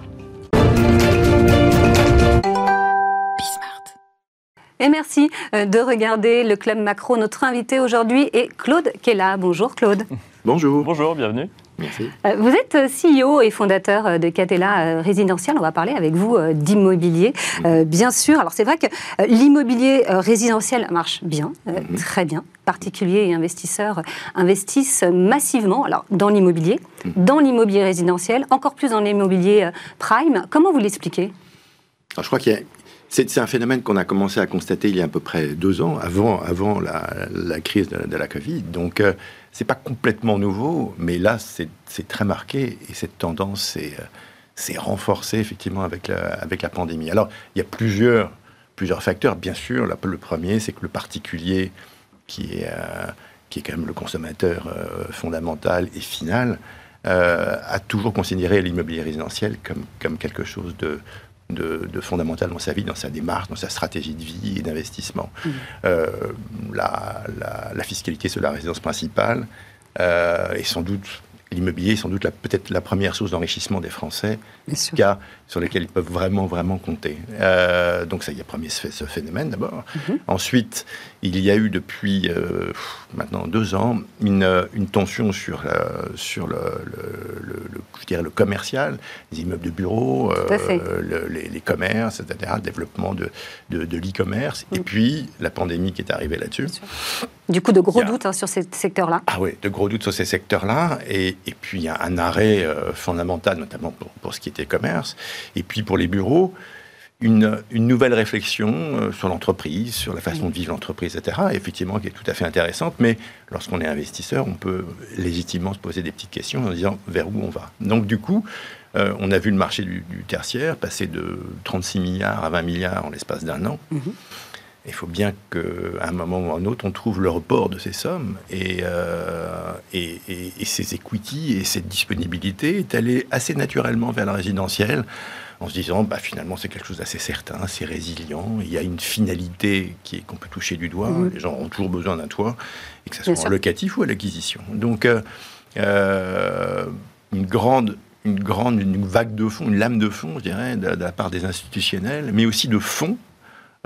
Et merci euh, de regarder le Club Macro. Notre invité aujourd'hui est Claude Kella. Bonjour Claude. [laughs] Bonjour. Bonjour, bienvenue. Merci. Euh, vous êtes CEO et fondateur de Catella Résidentiel. On va parler avec vous euh, d'immobilier, bien sûr. Alors c'est vrai que l'immobilier résidentiel marche bien, mhm. très bien. Particuliers et investisseurs investissent massivement alors, dans l'immobilier, mhm. dans l'immobilier résidentiel, encore plus dans l'immobilier prime. Comment vous l'expliquez? Je crois qu'il y a c'est un phénomène qu'on a commencé à constater il y a à peu près deux ans, avant, avant la, crise de, la Covid. Donc, euh, c'est pas complètement nouveau, mais là, c'est très marqué et cette tendance s'est renforcée effectivement avec la, avec la pandémie. Alors, il y a plusieurs, plusieurs facteurs. Bien sûr, le premier, c'est que le particulier, qui est, euh, qui est quand même le consommateur euh, fondamental et final, a toujours considéré l'immobilier résidentiel comme, comme quelque chose de de, fondamental dans sa vie, dans sa démarche, dans sa stratégie de vie et d'investissement. Mmh. Euh, la, fiscalité sur la résidence principale euh, est sans doute l'immobilier est sans doute peut-être la première source d'enrichissement des Français, cas sur lesquels ils peuvent vraiment, vraiment compter. Euh, donc ça, il y a premier ce phénomène d'abord. Mhm. Ensuite, il y a eu depuis euh, maintenant deux ans une, une tension sur, euh, sur le, le, je dirais le commercial, les immeubles de bureaux, les, les, commerces, etc., le développement de, de, de l'e-commerce, et mhm. puis la pandémie qui est arrivée là-dessus. Du coup, de gros doutes hein, sur ces secteurs-là. Ah oui, de gros doutes sur ces secteurs-là. Et, et, puis, il y a un arrêt euh, fondamental, notamment pour, pour, ce qui était commerce. Et puis, pour les bureaux, une, une nouvelle réflexion euh, sur l'entreprise, sur la façon de vivre l'entreprise, etc. effectivement, qui est tout à fait intéressante. Mais lorsqu'on est investisseur, on peut légitimement se poser des petites questions en disant vers où on va? Donc, du coup, euh, on a vu le marché du, tertiaire passer de 36 milliards à 20 milliards en l'espace d'un an. Mm-hmm. Il faut bien qu'à un moment ou à un autre, on trouve le report de ces sommes. Euh, et, et, ces equity et cette disponibilité est allée assez naturellement vers la résidentielle en se disant bah, finalement c'est quelque chose d'assez certain, c'est résilient, il y a une finalité qui est qu'on peut toucher du doigt, mmh. les gens ont toujours besoin d'un toit, et que ce soit en locatif ou à l'acquisition. Donc euh, euh, une grande une grande une vague de fonds, une lame de fond, je dirais, de la part des institutionnels, mais aussi de fonds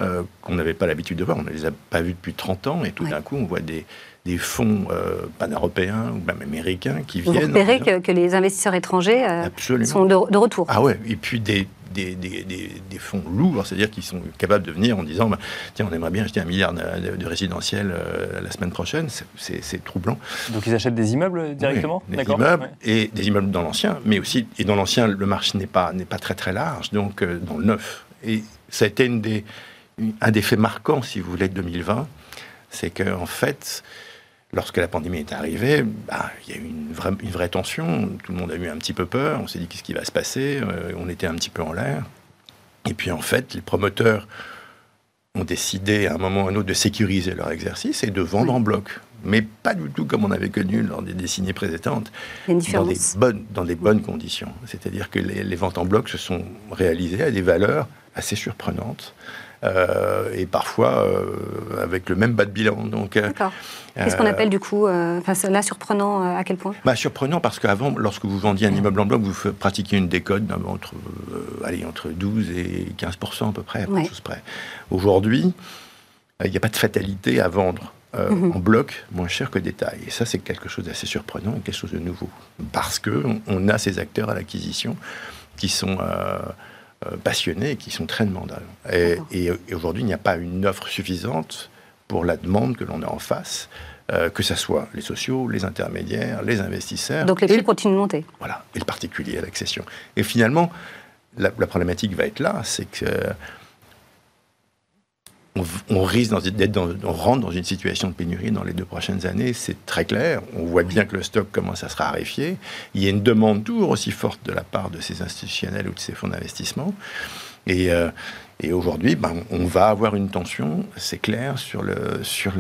euh, qu'on n'avait pas l'habitude de voir. On ne les a pas vus depuis 30 ans et tout d'un coup, on voit des, des fonds euh, pan-européens ou même américains qui viennent. Vous espérez que, que, les investisseurs étrangers euh, sont de, retour. Ah ouais, et puis des, des, des, des fonds lourds, c'est-à-dire qu'ils sont capables de venir en disant bah, tiens, on aimerait bien acheter un milliard de, de résidentiels la semaine prochaine. C'est troublant. Donc ils achètent des immeubles directement Des immeubles et des immeubles dans l'ancien, mais aussi, et dans l'ancien, le marché n'est pas, pas très très large, donc dans le neuf. Et ça a été une des un des faits marquants, si vous voulez, de 2020, c'est qu'en en fait, lorsque la pandémie est arrivée, bah, il y a eu une vraie, une vraie, tension. Tout le monde a eu un petit peu peur. On s'est dit qu'est-ce qui va se passer? Euh, on était un petit peu en l'air. Et puis en fait, les promoteurs ont décidé à un moment ou à un autre de sécuriser leur exercice et de vendre en bloc. Mais pas du tout comme on avait connu lors des décennies précédentes, dans des, bonnes, dans des bonnes conditions. C'est-à-dire que les, les, ventes en bloc se sont réalisées à des valeurs assez surprenantes. Euh, et parfois euh, avec le même bas de bilan. Donc, euh, D'accord. Qu'est-ce qu'on appelle du coup, là surprenant à quel point? Bah, Surprenant parce qu'avant, lorsque vous vendiez un immeuble en bloc, vous pratiquiez une décote entre, allez, entre 12 et 15 à peu près, à ouais. près. Aujourd'hui, il n'y a pas de fatalité à vendre mhm. en bloc moins cher que détail. Et ça, c'est quelque chose d'assez surprenant et quelque chose de nouveau. Parce qu'on on a ces acteurs à l'acquisition qui sont euh, passionnés et qui sont très demandeurs. Et, aujourd'hui, il n'y a pas une offre suffisante pour la demande que l'on a en face. Euh, que ce soit les sociaux, les intermédiaires, les investisseurs. Donc les prix continuent de monter. Voilà, et le particulier à l'accession. Et finalement, la, la, problématique va être là, c'est que on, risque d'être dans, on rentre dans une situation de pénurie dans les deux prochaines années, c'est très clair. On voit bien que le stock commence à se raréfier. Il y a une demande toujours aussi forte de la part de ces institutionnels ou de ces fonds d'investissement. Et, euh, et aujourd'hui, ben, on va avoir une tension, c'est clair, sur l'offre, sur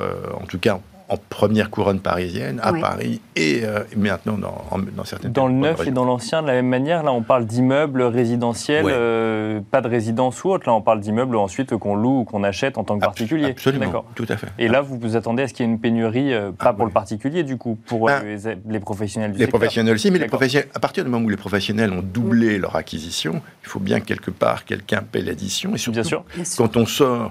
euh, en tout cas en première couronne parisienne, à Paris, et euh, maintenant dans, dans certaines... Dans le neuf et dans l'ancien, de la même manière, là on parle d'immeubles résidentiels, euh, pas de résidence ou autre, là on parle d'immeubles ensuite qu'on loue ou qu'on achète en tant que particulier. Absolument, tout à fait. Et là vous vous attendez à ce qu'il y ait une pénurie, euh, pas ah, pour le particulier du coup, pour ah. les, professionnels du Les professionnels aussi, mais les professionnels, à partir du moment où les professionnels ont doublé leur acquisition, il faut bien quelque part quelqu'un paie l'addition, et surtout bien sûr. quand on sort euh,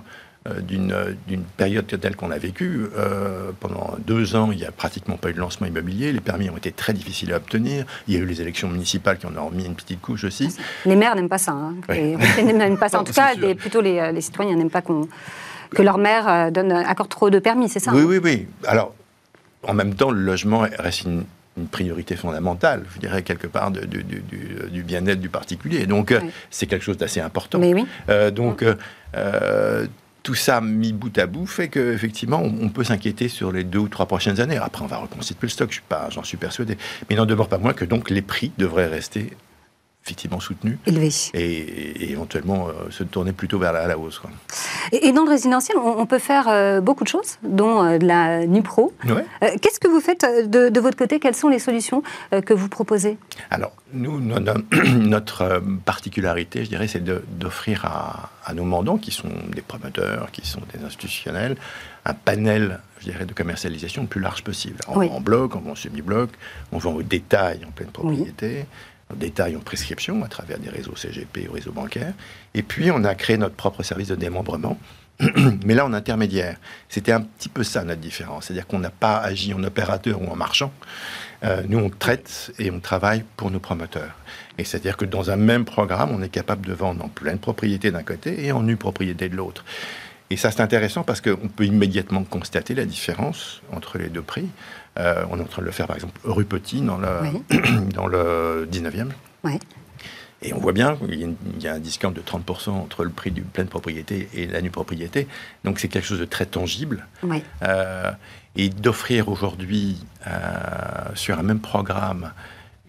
d'une période telle qu'on a vécue. Euh, pendant deux ans, il n'y a pratiquement pas eu de lancement immobilier. Les permis ont été très difficiles à obtenir. Il y a eu les élections municipales qui en ont remis une petite couche aussi. Les maires n'aiment pas ça. Hein. [laughs] Les n'aiment pas ça. En tout cas, plutôt les, les, citoyens n'aiment pas que leur maire donne, accorde trop de permis, c'est ça Oui, hein oui, oui. Alors, en même temps, le logement reste une, priorité fondamentale, je dirais, quelque part, de, du, bien-être du particulier. Donc, euh, c'est quelque chose d'assez important. Mais oui. donc, tout ça mis bout à bout fait qu'effectivement, on, peut s'inquiéter sur les deux ou trois prochaines années. Après, on va reconstituer le stock, je suis pas, j'en suis persuadé. Mais il n'en demeure pas moins que donc les prix devraient rester effectivement soutenu. Élevé. Et, éventuellement euh, se tourner plutôt vers la, la hausse. Et, dans le résidentiel, on, peut faire euh, beaucoup de choses, dont euh, de la NUPRO. Qu'est-ce que vous faites de, votre côté? Quelles sont les solutions que vous proposez? Alors, nous, [clears throat] notre particularité, je dirais, c'est d'offrir à, nos mandants, qui sont des promoteurs, qui sont des institutionnels, un panel, je dirais, de commercialisation le plus large possible. On vend en bloc, on vend en semi-bloc, on vend au détail en pleine propriété détail en prescription à travers des réseaux CGP ou réseaux bancaires. Et puis, on a créé notre propre service de démembrement, [clears throat] mais là en intermédiaire. C'était un petit peu ça notre différence. C'est-à-dire qu'on n'a pas agi en opérateur ou en marchand. Euh, nous, on traite et on travaille pour nos promoteurs. Et c'est-à-dire que dans un même programme, on est capable de vendre en pleine propriété d'un côté et en nue propriété de l'autre. Et ça, c'est intéressant parce qu'on peut immédiatement constater la différence entre les deux prix. Euh, on est en train de le faire, par exemple, rue Petit, dans le, [coughs] dans le 19e. Et on voit bien qu'il y, a un discount de 30% entre le prix du pleine propriété et la nue propriété. Donc c'est quelque chose de très tangible. Euh, et d'offrir aujourd'hui, euh, sur un même programme,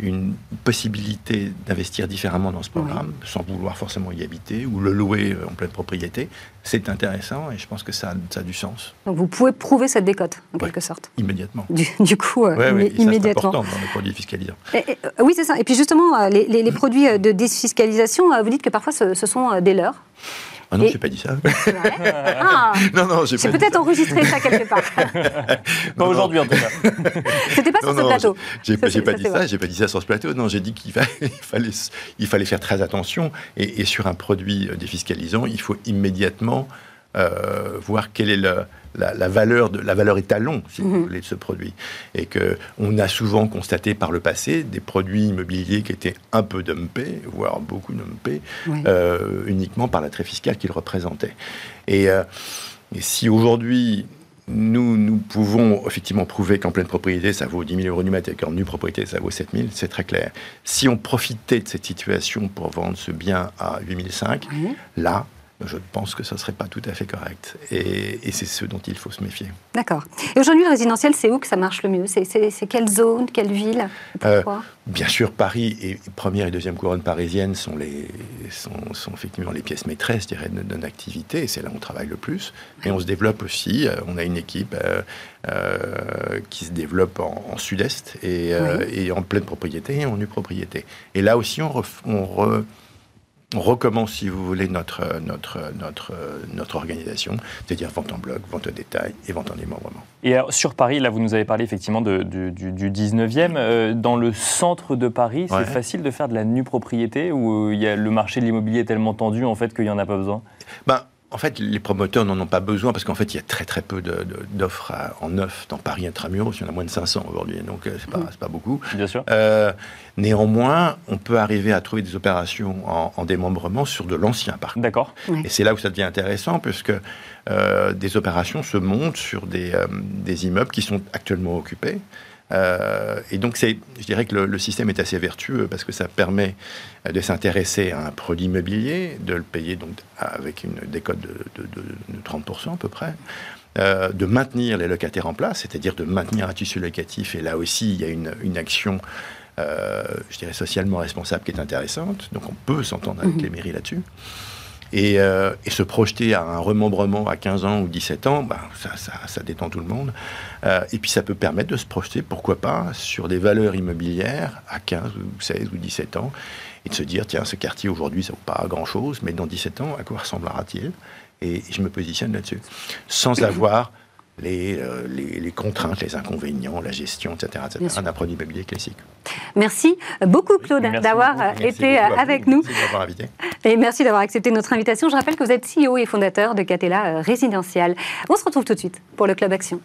une possibilité d'investir différemment dans ce programme, sans vouloir forcément y habiter ou le louer euh, en pleine propriété, c'est intéressant et je pense que ça, ça, a du sens. Donc vous pouvez prouver cette décote, en quelque sorte. Immédiatement. Du, coup, euh, immédiatement. C'est important dans les produits fiscalisants. Euh, oui, c'est ça. Et puis justement, les, produits de défiscalisation, vous dites que parfois ce, ce sont des leurs. Ah non, je n'ai pas dit ça. [laughs] Ah, non, non, j'ai peut-être enregistré ça quelque part. [laughs] pas aujourd'hui en tout cas. [laughs] C'était pas sur ce plateau. J'ai pas, pas dit ça, j'ai pas dit ça sur ce plateau. Non, j'ai dit qu'il fallait, il fallait faire très attention. Et, sur un produit défiscalisant, il faut immédiatement euh, voir quelle est la, valeur de la valeur étalon, si vous mhm. voulez, de ce produit, et que on a souvent constaté par le passé des produits immobiliers qui étaient un peu dumpés, voire beaucoup dumpés, euh, uniquement par l'attrait fiscal qu'ils représentaient. Et, euh, et si aujourd'hui nous, nous pouvons effectivement prouver qu'en pleine propriété, ça vaut 10 000 euros du mètre et qu'en nue propriété, ça vaut 7 000, c'est très clair. Si on profitait de cette situation pour vendre ce bien à 8 500, là, je pense que ce ne serait pas tout à fait correct. Et, c'est ce dont il faut se méfier. D'accord. Et aujourd'hui, le résidentiel, c'est où que ça marche le mieux? C'est quelle zone, quelle ville? Pourquoi? Bien sûr, Paris et première et deuxième couronne parisienne sont, les, sont, effectivement les pièces maîtresses, je dirais, de, activité. Et c'est là où on travaille le plus. Mais on se développe aussi. On a une équipe qui se développe en, sud-est et, et, en pleine propriété et en nue propriété. Et là aussi, on, on, recommence, si vous voulez, notre, notre, notre, notre organisation, c'est-à-dire vente en bloc, vente au détail et vente en démembrement. Et alors, sur Paris, là, vous nous avez parlé effectivement de, du, 19e. Euh, dans le centre de Paris, c'est facile de faire de la nue propriété ou il y a, le marché de l'immobilier est tellement tendu en fait qu'il n'y en a pas besoin? Ben, en fait, les promoteurs n'en ont pas besoin parce qu'en fait, il y a très très peu d'offres en neuf dans Paris intramuros. Il y en a moins de 500 aujourd'hui, donc euh, c'est pas, pas beaucoup. Bien sûr. Euh, néanmoins, on peut arriver à trouver des opérations en, démembrement sur de l'ancien parc. D'accord. Et c'est là où ça devient intéressant puisque euh, des opérations se montent sur des, des immeubles qui sont actuellement occupés. Euh, et donc, je dirais que le, système est assez vertueux parce que ça permet de s'intéresser à un produit immobilier, de le payer donc avec une décote de, de, 30% à peu près, euh, de maintenir les locataires en place, c'est-à-dire de maintenir un tissu locatif. Et là aussi, il y a une, action, euh, je dirais, socialement responsable qui est intéressante. Donc, on peut s'entendre avec mmh. les mairies là-dessus. Euh, et, se projeter à un remembrement à 15 ans ou 17 ans, bah, ça, détend tout le monde. Euh, et puis ça peut permettre de se projeter, pourquoi pas, sur des valeurs immobilières à 15 ou 16 ou 17 ans, et de se dire, tiens, ce quartier aujourd'hui, ça ne vaut pas grand-chose, mais dans 17 ans, à quoi ressemblera-t-il? Et je me positionne là-dessus, sans [coughs] avoir euh, les, les, contraintes, les inconvénients, la gestion, etc., etc. d'un produit immobilier classique. Merci beaucoup, Claude, d'avoir euh, été euh, avec nous. Merci d'avoir invité. Et merci d'avoir accepté notre invitation. Je rappelle que vous êtes CEO et fondateur de Catella Résidentiel. On se retrouve tout de suite pour le Club Action.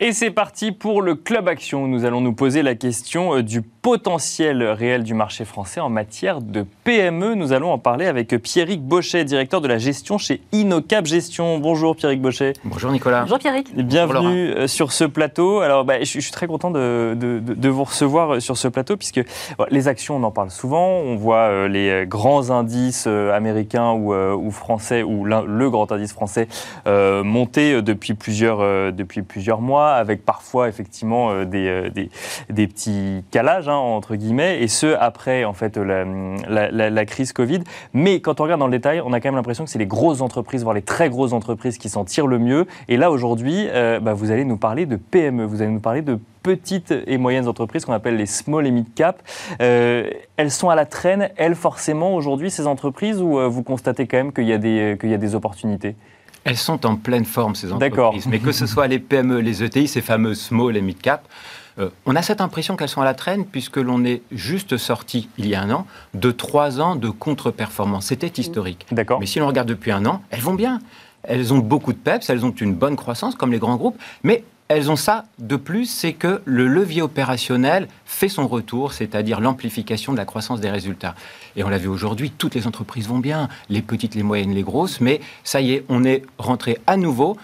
Et c'est parti pour le Club Action. Nous allons nous poser la question du potentiel réel du marché français en matière de PME. Nous allons en parler avec Pierrick Bochet, directeur de la gestion chez Inocap Gestion. Bonjour Pierrick Bochet. Bonjour Nicolas. Bonjour Pierrick. Bienvenue euh, sur ce plateau. Alors bah, je, suis très content de, de, vous recevoir euh, sur ce plateau puisque les actions, on en parle souvent. On voit les grands indices américains ou, ou, français ou le grand indice français monter depuis plusieurs, depuis plusieurs mois avec parfois effectivement euh, euh, des, des, petits calages, hein, entre guillemets, et ce, après en fait la, crise Covid. Mais quand on regarde dans le détail, on a quand même l'impression que c'est les grosses entreprises, voire les très grosses entreprises qui s'en tirent le mieux. Et là, aujourd'hui, euh, bah, vous allez nous parler de PME, vous allez nous parler de petites et moyennes entreprises qu'on appelle les small et mid cap. elles sont à la traîne, elles forcément aujourd'hui ces entreprises ou vous constatez quand même qu'il y, qu'il y a des opportunités? Elles sont en pleine forme, ces entreprises. Mais que ce soit les PME, les ETI, ces fameux small et mid cap, euh, on a cette impression qu'elles sont à la traîne puisque l'on est juste sorti, il y a un an, de trois ans de contre-performance. C'était historique. D'accord. Mais si l'on regarde depuis un an, elles vont bien. Elles ont beaucoup de peps, elles ont une bonne croissance comme les grands groupes, mais elles ont ça de plus, c'est que le levier opérationnel fait son retour, c'est-à-dire l'amplification de la croissance des résultats. Et on l'a vu aujourd'hui, toutes les entreprises vont bien, les petites, les moyennes, les grosses, mais ça y est, on est rentré à nouveau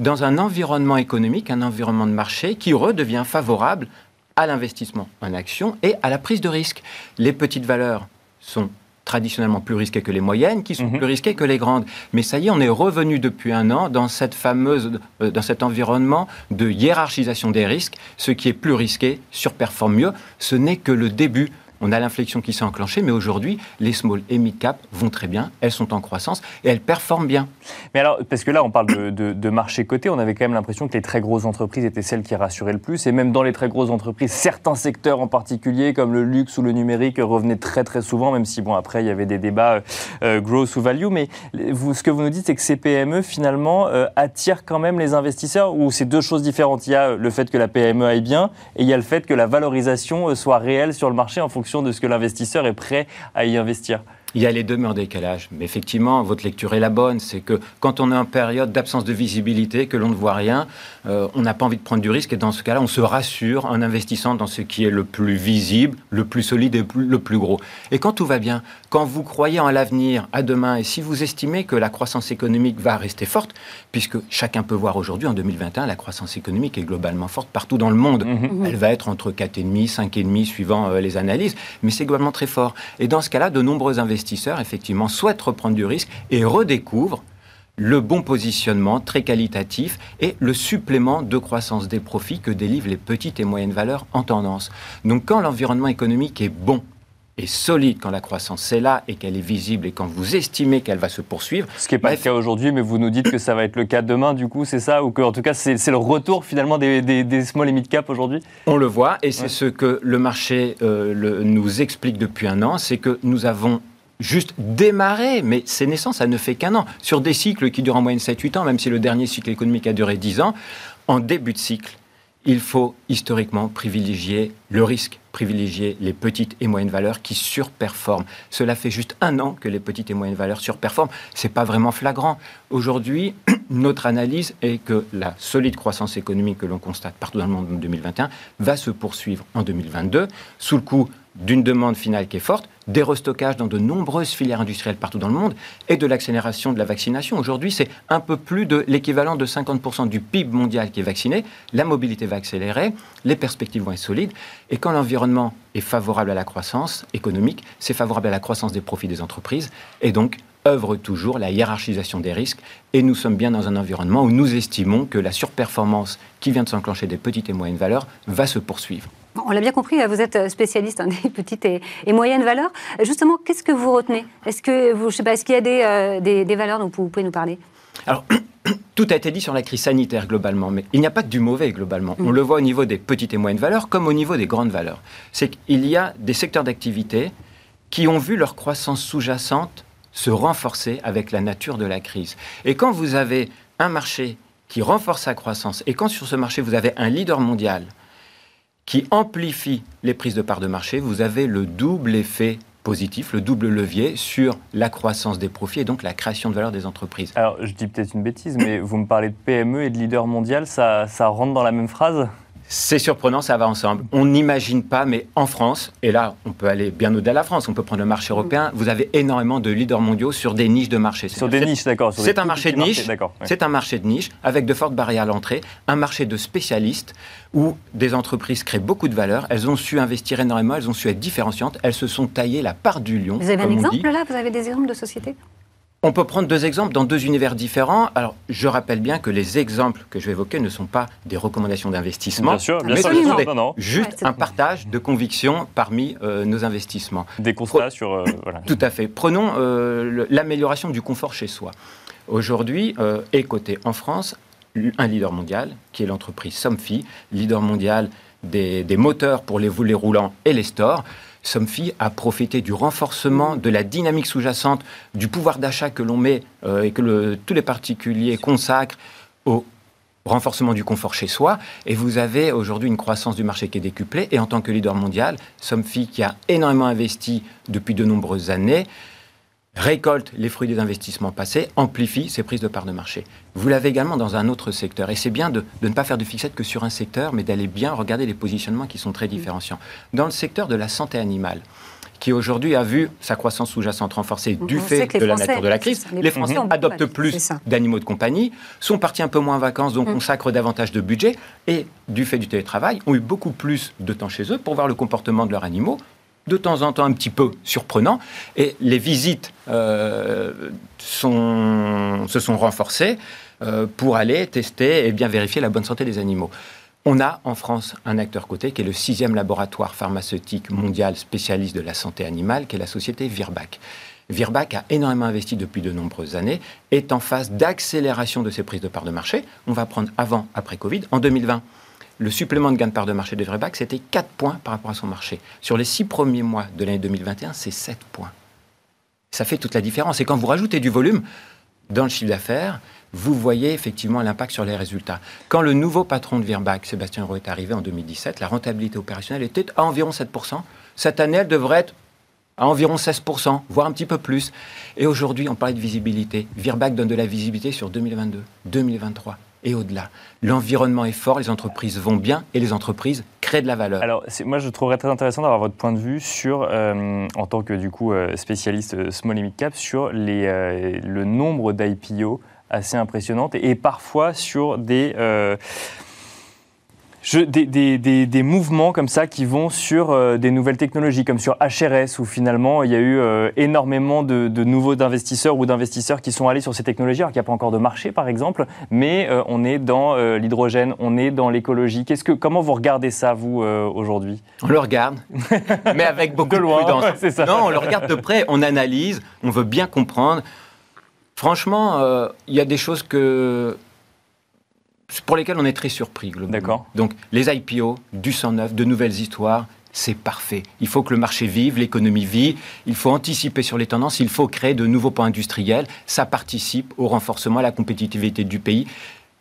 dans un environnement économique, un environnement de marché qui redevient favorable à l'investissement en action et à la prise de risque. Les petites valeurs sont traditionnellement plus risquées que les moyennes, qui sont mhm. plus risquées que les grandes. Mais ça y est, on est revenu depuis un an dans cette fameuse, euh, dans cet environnement de hiérarchisation des risques. Ce qui est plus risqué surperforme mieux. Ce n'est que le début on a l'inflexion qui s'est enclenchée, mais aujourd'hui, les small et mid cap vont très bien, elles sont en croissance et elles performent bien. Mais alors, parce que là, on parle de, marché coté, on avait quand même l'impression que les très grosses entreprises étaient celles qui rassuraient le plus, et même dans les très grosses entreprises, certains secteurs en particulier, comme le luxe ou le numérique, revenaient très très souvent, même si, bon, après, il y avait des débats euh, euh, growth ou value, mais ce que vous nous dites, c'est que ces PME, finalement, euh, attirent quand même les investisseurs, ou c'est deux choses différentes. Il y a le fait que la PME aille bien, et il y a le fait que la valorisation soit réelle sur le marché en fonction de ce que l'investisseur est prêt à y investir il y a les deux, en décalage. Mais effectivement, votre lecture est la bonne. C'est que quand on est en période d'absence de visibilité, que l'on ne voit rien, euh, on n'a pas envie de prendre du risque. Et dans ce cas-là, on se rassure en investissant dans ce qui est le plus visible, le plus solide et le plus gros. Et quand tout va bien, quand vous croyez en l'avenir, à demain, et si vous estimez que la croissance économique va rester forte, puisque chacun peut voir aujourd'hui, en 2021, la croissance économique est globalement forte partout dans le monde. Mhm. Elle va être entre 4,5, 5,5 suivant euh, les analyses, mais c'est globalement très fort. Et dans ce cas-là, de nombreux investisseurs investisseurs, effectivement, souhaitent reprendre du risque et redécouvrent le bon positionnement très qualitatif et le supplément de croissance des profits que délivrent les petites et moyennes valeurs en tendance. Donc quand l'environnement économique est bon, et solide quand la croissance est là et qu'elle est visible et quand vous estimez qu'elle va se poursuivre. Ce qui n'est pas le cas aujourd'hui, mais vous nous dites que ça va être le cas demain, du coup, c'est ça? Ou que, en tout cas, c'est le retour finalement des, des, small et mid cap aujourd'hui? On le voit et c'est ce que le marché euh, nous explique depuis un an c'est que nous avons juste démarrer, mais c'est naissant, ça ne fait qu'un an. Sur des cycles qui durent en moyenne 7-8 ans, même si le dernier cycle économique a duré 10 ans, en début de cycle, il faut historiquement privilégier le risque, privilégier les petites et moyennes valeurs qui surperforment. Cela fait juste un an que les petites et moyennes valeurs surperforment. Ce n'est pas vraiment flagrant. Aujourd'hui, [clears throat] notre analyse est que la solide croissance économique que l'on constate partout dans le monde en 2021 va se poursuivre en 2022 sous le coup d'une demande finale qui est forte, des restockages dans de nombreuses filières industrielles partout dans le monde et de l'accélération de la vaccination. Aujourd'hui, c'est un peu plus de l'équivalent de 50% du PIB mondial qui est vacciné. La mobilité va accélérer, les perspectives vont être solides. Et quand l'environnement est favorable à la croissance économique, c'est favorable à la croissance des profits des entreprises. Et donc, œuvre toujours la hiérarchisation des risques et nous sommes bien dans un environnement où nous estimons que la surperformance qui vient de s'enclencher des petites et moyennes valeurs va se poursuivre. On l'a bien compris, vous êtes spécialiste hein, des [laughs] petites et, moyennes valeurs. Justement, qu'est-ce que vous retenez? Est-ce que vous, je sais pas, est-ce qu'il y a des, euh, des, valeurs dont vous pouvez nous parler? Alors, [coughs] tout a été dit sur la crise sanitaire globalement, mais il n'y a pas que du mauvais globalement. Mm. On le voit au niveau des petites et moyennes valeurs comme au niveau des grandes valeurs. C'est qu'il y a des secteurs d'activité qui ont vu leur croissance sous-jacente se renforcer avec la nature de la crise. Et quand vous avez un marché qui renforce sa croissance, et quand sur ce marché vous avez un leader mondial qui amplifie les prises de parts de marché, vous avez le double effet positif, le double levier sur la croissance des profits et donc la création de valeur des entreprises. Alors, je dis peut-être une bêtise, mais vous me parlez de PME et de leader mondial, ça, ça rentre dans la même phrase? C'est surprenant, ça va ensemble. On n'imagine pas, mais en France, et là, on peut aller bien au-delà de la France, on peut prendre le marché européen, vous avez énormément de leaders mondiaux sur des niches de marché. Sur des niches, d'accord. C'est un marché de niche, c'est un marché de niche, avec de fortes barrières à l'entrée, un marché de spécialistes, où des entreprises créent beaucoup de valeur, elles ont su investir énormément, elles ont su être différenciantes, elles se sont taillées la part du lion. Vous avez un exemple là Vous avez des exemples de sociétés? On peut prendre deux exemples dans deux univers différents. Alors, je rappelle bien que les exemples que je vais évoquer ne sont pas des recommandations d'investissement, bien sûr, bien mais sûr, juste un partage de convictions parmi euh, nos investissements. Des constats sur... Euh, Tout à fait. Prenons euh, l'amélioration du confort chez soi. Aujourd'hui, est coté en France un leader mondial, qui est l'entreprise Somfy, leader mondial des, des, moteurs pour les volets roulants et les stores. Somfy a profité du renforcement de la dynamique sous-jacente du pouvoir d'achat que l'on met euh, et que tous les particuliers consacrent au renforcement du confort chez soi. Et vous avez aujourd'hui une croissance du marché qui est décuplée. Et en tant que leader mondial, Somfy, qui a énormément investi depuis de nombreuses années, récolte les fruits des investissements passés, amplifie ses prises de part de marché. Vous l'avez également dans un autre secteur. Et c'est bien de, ne pas faire de fixette que sur un secteur, mais d'aller bien regarder les positionnements qui sont très différenciants. Dans le secteur de la santé animale, qui aujourd'hui a vu sa croissance sous-jacente renforcée du fait de la nature de la crise. Les, Français adoptent plus d'animaux de compagnie, sont partis un peu moins en vacances, donc mm. consacrent davantage de budget, et du fait du télétravail, ont eu beaucoup plus de temps chez eux pour voir le comportement de leurs animaux, de temps en temps un petit peu surprenant. Et les visites euh, sont, se sont renforcées euh, pour aller tester et bien vérifier la bonne santé des animaux. On a en France un acteur côté qui est le sixième laboratoire pharmaceutique mondial spécialiste de la santé animale, qui est la société Virbac. Virbac a énormément investi depuis de nombreuses années, est en phase d'accélération de ses prises de parts de marché. On va prendre avant, après Covid. En 2020, le supplément de gain de part de marché de Virbac, c'était 4 points par rapport à son marché. Sur les 6 premiers mois de l'année 2021, c'est 7 points. Ça fait toute la différence. Et quand vous rajoutez du volume dans le chiffre d'affaires, vous voyez effectivement l'impact sur les résultats. Quand le nouveau patron de Virbac, Sébastien Roux, est arrivé en 2017, la rentabilité opérationnelle était à environ 7%. Cette année, elle devrait être à environ 16%, voire un petit peu plus. Et aujourd'hui, on parlait de visibilité. Virbac donne de la visibilité sur 2022, 2023 et au-delà. L'environnement est fort, les entreprises vont bien et les entreprises créent de la valeur. Alors, moi, je trouverais très intéressant d'avoir votre point de vue sur, euh, en tant que du coup euh, spécialiste euh, small et mid cap, sur les, le nombre d'IPO assez impressionnantes et, et, parfois sur des des, mouvements comme ça qui vont sur euh, des nouvelles technologies, comme sur HRS, où finalement il y a eu euh, énormément de, nouveaux investisseurs ou d'investisseurs qui sont allés sur ces technologies, alors qu'il n'y a pas encore de marché par exemple, mais euh, on est dans l'hydrogène, on est dans l'écologie. Qu'est-ce que, comment vous regardez ça, vous, aujourd'hui? On le regarde, [laughs] mais avec beaucoup de, loin, prudence. Non, on le regarde de près, on analyse, on veut bien comprendre. Franchement, il y a des choses que pour lesquels on est très surpris. D'accord. Donc les IPO, du sang neuf, de nouvelles histoires, c'est parfait. Il faut que le marché vive, l'économie vive, il faut anticiper sur les tendances, il faut créer de nouveaux points industriels. Ça participe au renforcement, à la compétitivité du pays.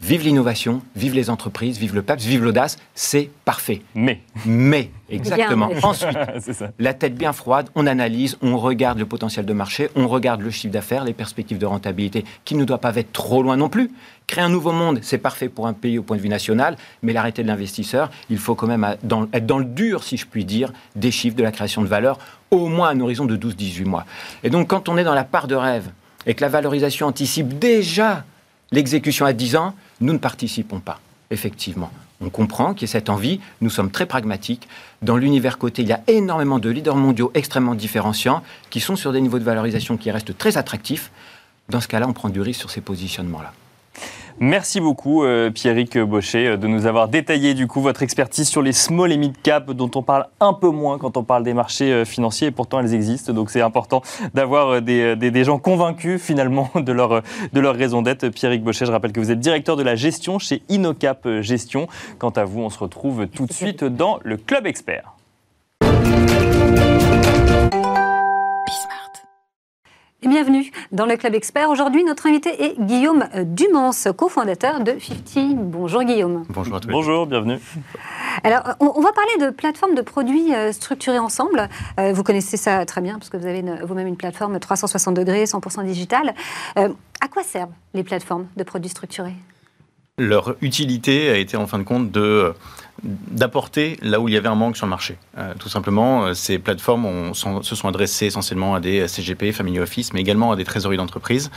Vive l'innovation, vive les entreprises, vive le PEPS, vive l'audace, c'est parfait. Mais. Mais, exactement. Ensuite, [laughs] la tête bien froide, on analyse, on regarde le potentiel de marché, on regarde le chiffre d'affaires, les perspectives de rentabilité, qui ne doit pas être trop loin non plus. Créer un nouveau monde, c'est parfait pour un pays au point de vue national, mais l'arrêté de l'investisseur, il faut quand même être dans le dur, si je puis dire, des chiffres de la création de valeur, au moins à un horizon de 12-18 mois. Et donc, quand on est dans la part de rêve et que la valorisation anticipe déjà l'exécution à 10 ans, nous ne participons pas, effectivement. On comprend qu'il y a cette envie, nous sommes très pragmatiques. Dans l'univers côté, il y a énormément de leaders mondiaux extrêmement différenciants qui sont sur des niveaux de valorisation qui restent très attractifs. Dans ce cas-là, on prend du risque sur ces positionnements-là. Merci beaucoup euh, Pierrick euh, de nous avoir détaillé du coup votre expertise sur les small et mid cap dont on parle un peu moins quand on parle des marchés euh, financiers et pourtant elles existent donc c'est important d'avoir des, des, gens convaincus finalement [laughs] de leur, de leur raison d'être. Pierrick Baucher, je rappelle que vous êtes directeur de la gestion chez Inocap Gestion. Quant à vous, on se retrouve tout de suite dans le Club Expert. Bienvenue dans le Club Expert. Aujourd'hui, notre invité est Guillaume Dumance, cofondateur de 50. Bonjour Guillaume. Bonjour à tous. Bonjour, bienvenue. Alors, on, va parler de plateformes de produits euh, structurés ensemble. Euh, vous connaissez ça très bien parce que vous avez vous-même une plateforme 360 degrés, 100% digital. Euh, à quoi servent les plateformes de produits structurés? Leur utilité a été en fin de compte de d'apporter là où il y avait un manque sur le marché. Euh, tout simplement, euh, ces plateformes se sont adressées essentiellement à des CGP, Family Office, mais également à des trésoreries d'entreprise,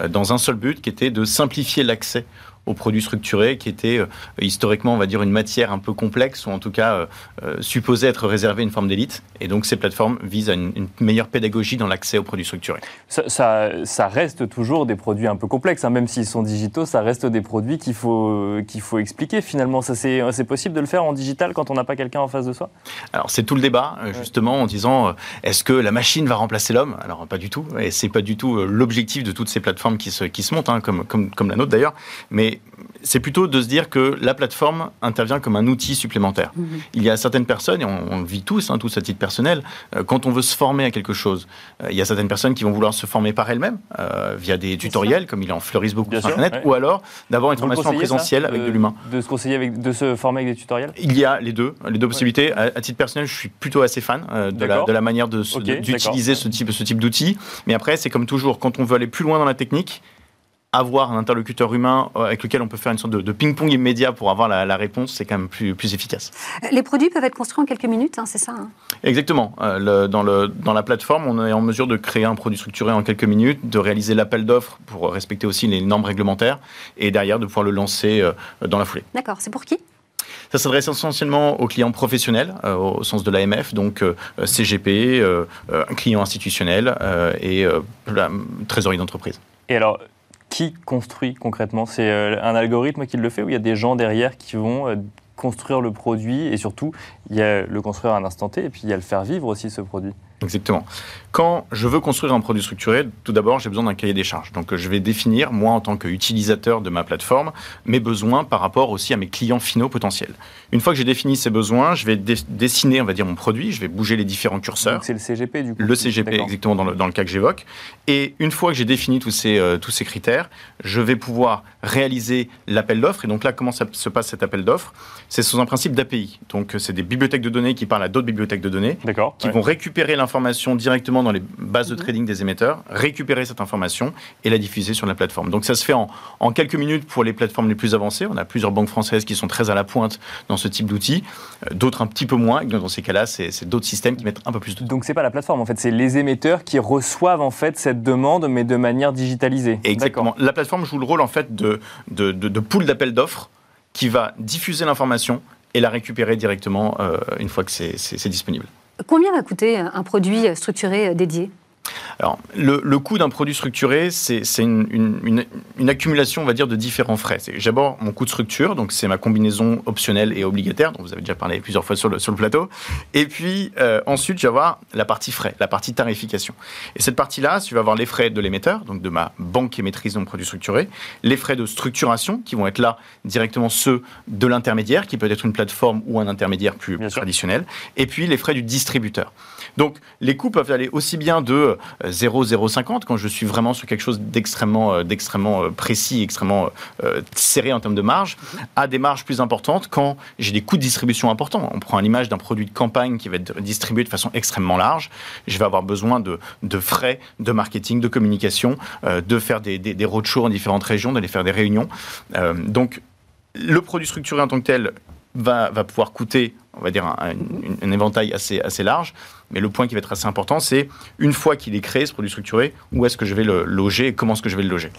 euh, dans un seul but qui était de simplifier l'accès aux produits structurés, qui étaient euh, historiquement, on va dire, une matière un peu complexe, ou en tout cas euh, euh, supposée être réservée à une forme d'élite. Et donc ces plateformes visent à une, meilleure pédagogie dans l'accès aux produits structurés. Ça, ça, reste toujours des produits un peu complexes, hein. même s'ils sont digitaux, ça reste des produits qu'il faut, qu'il faut expliquer finalement. Ça, c'est, c'est possible de le faire en digital quand on n'a pas quelqu'un en face de soi? Alors c'est tout le débat, justement, en disant est-ce que la machine va remplacer l'homme? Alors pas du tout, et c'est pas du tout l'objectif de toutes ces plateformes qui se, qui se montent, hein, comme, comme, comme la nôtre d'ailleurs. Mais c'est plutôt de se dire que la plateforme intervient comme un outil supplémentaire. Mhm. Il y a certaines personnes, et on, le vit tous, hein, tous à titre personnel, euh, quand on veut se former à quelque chose, euh, il y a certaines personnes qui vont vouloir se former par elles-mêmes, euh, via des tutoriels, comme il en fleurisse beaucoup sur Internet, ou alors d'avoir une formation en présentiel avec de l'humain. De se conseiller avec, de se former avec des tutoriels? Il y a les deux, les deux possibilités. À, titre personnel, je suis plutôt assez fan de, la, de, la, manière d'utiliser ce type, ce type d'outil. Mais après, c'est comme toujours, quand on veut aller plus loin dans la technique, avoir un interlocuteur humain euh, avec lequel on peut faire une sorte de, ping-pong immédiat pour avoir la, réponse, c'est quand même plus, plus efficace. Les produits peuvent être construits en quelques minutes, hein, c'est ça hein? Exactement. Euh, dans, le, dans la plateforme, on est en mesure de créer un produit structuré en quelques minutes, de réaliser l'appel d'offres pour respecter aussi les normes réglementaires, et derrière de pouvoir le lancer euh, dans la foulée. D'accord. C'est pour qui? Ça s'adresse essentiellement aux clients professionnels, au sens de l'AMF, donc CGP, un client institutionnel et trésorerie d'entreprise. Et alors, qui construit concrètement? C'est euh, un algorithme qui le fait ou il y a des gens derrière qui vont euh, construire le produit et surtout il y a le construire à un instant T et puis il y a le faire vivre aussi ce produit? Exactement. Quand je veux construire un produit structuré, tout d'abord, j'ai besoin d'un cahier des charges. Donc, je vais définir, moi, en tant qu'utilisateur de ma plateforme, mes besoins par rapport aussi à mes clients finaux potentiels. Une fois que j'ai défini ces besoins, je vais dessiner, on va dire, mon produit, je vais bouger les différents curseurs. C'est le CGP, du coup Le CGP, exactement, dans le, dans le, cas que j'évoque. Et une fois que j'ai défini tous ces, euh, tous ces critères, je vais pouvoir réaliser l'appel d'offres. Et donc là, comment ça se passe cet appel d'offres? C'est sous un principe d'API. Donc, c'est des bibliothèques de données qui parlent à d'autres bibliothèques de données, qui vont récupérer l'information l'information directement dans les bases de trading des émetteurs, récupérer cette information et la diffuser sur la plateforme. Donc ça se fait en, en quelques minutes pour les plateformes les plus avancées. On a plusieurs banques françaises qui sont très à la pointe dans ce type d'outils, euh, d'autres un petit peu moins. Dans ces cas-là, c'est d'autres systèmes qui mettent un peu plus de temps. Donc c'est pas la plateforme en fait, c'est les émetteurs qui reçoivent en fait cette demande, mais de manière digitalisée. Exactement. La plateforme joue le rôle en fait de, de, de, de pool d'appels d'offres qui va diffuser l'information et la récupérer directement euh, une fois que c'est disponible. Combien va coûter un produit structuré dédié? Alors, le, le coût d'un produit structuré, c'est une, une, une, accumulation, on va dire, de différents frais. J'ai d'abord mon coût de structure, donc c'est ma combinaison optionnelle et obligataire, dont vous avez déjà parlé plusieurs fois sur le, sur le plateau. Et puis, euh, ensuite, je vais avoir la partie frais, la partie tarification. Et cette partie-là, tu vas avoir les frais de l'émetteur, donc de ma banque émettrice de mon produit structuré, les frais de structuration, qui vont être là directement ceux de l'intermédiaire, qui peut être une plateforme ou un intermédiaire plus traditionnel, et puis les frais du distributeur. Donc, les coûts peuvent aller aussi bien de 0,050 quand je suis vraiment sur quelque chose d'extrêmement euh, d'extrêmement euh, précis, extrêmement euh, serré en termes de marge, à des marges plus importantes quand j'ai des coûts de distribution importants. On prend l'image d'un produit de campagne qui va être distribué de façon extrêmement large. Je vais avoir besoin de, de frais de marketing, de communication, de faire des, des, des roadshows en différentes régions, d'aller faire des réunions. donc, le produit structuré en tant que tel va, va pouvoir coûter, on va dire, un, un, éventail assez, assez large. Mais le point qui va être assez important, c'est une fois qu'il est créé, ce produit structuré, où est-ce que je vais le loger et comment est-ce que je vais le loger?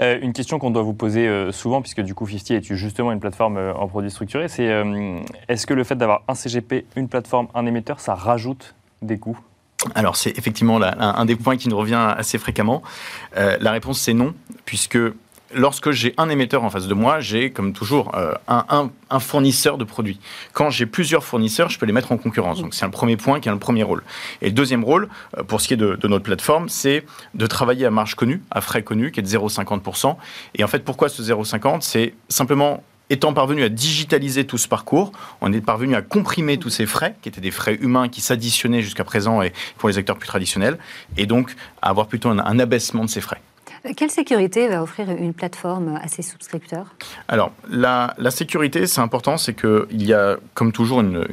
Euh, Une question qu'on doit vous poser euh, souvent, puisque du coup 50 est justement une plateforme euh, en produits structurés, c'est est-ce que le fait d'avoir un CGP, une plateforme, un émetteur, ça rajoute des coûts? Alors c'est effectivement là, un, un, des points qui nous revient assez fréquemment. La réponse c'est non, puisque lorsque j'ai un émetteur en face de moi, j'ai comme toujours euh, un, fournisseur de produits. Quand j'ai plusieurs fournisseurs, je peux les mettre en concurrence. Donc c'est un premier point qui est le premier rôle. Et le deuxième rôle, euh, pour ce qui est de, de notre plateforme, c'est de travailler à marge connue, à frais connus, qui est de 0,50%. Et en fait, pourquoi ce 0,50 C'est simplement étant parvenu à digitaliser tout ce parcours, on est parvenu à comprimer tous ces frais, qui étaient des frais humains qui s'additionnaient jusqu'à présent et pour les acteurs plus traditionnels, et donc à avoir plutôt un, un abaissement de ces frais. Quelle sécurité va offrir une plateforme à ses souscripteurs? Alors, la, sécurité, c'est important, c'est qu'il y a, comme toujours, une,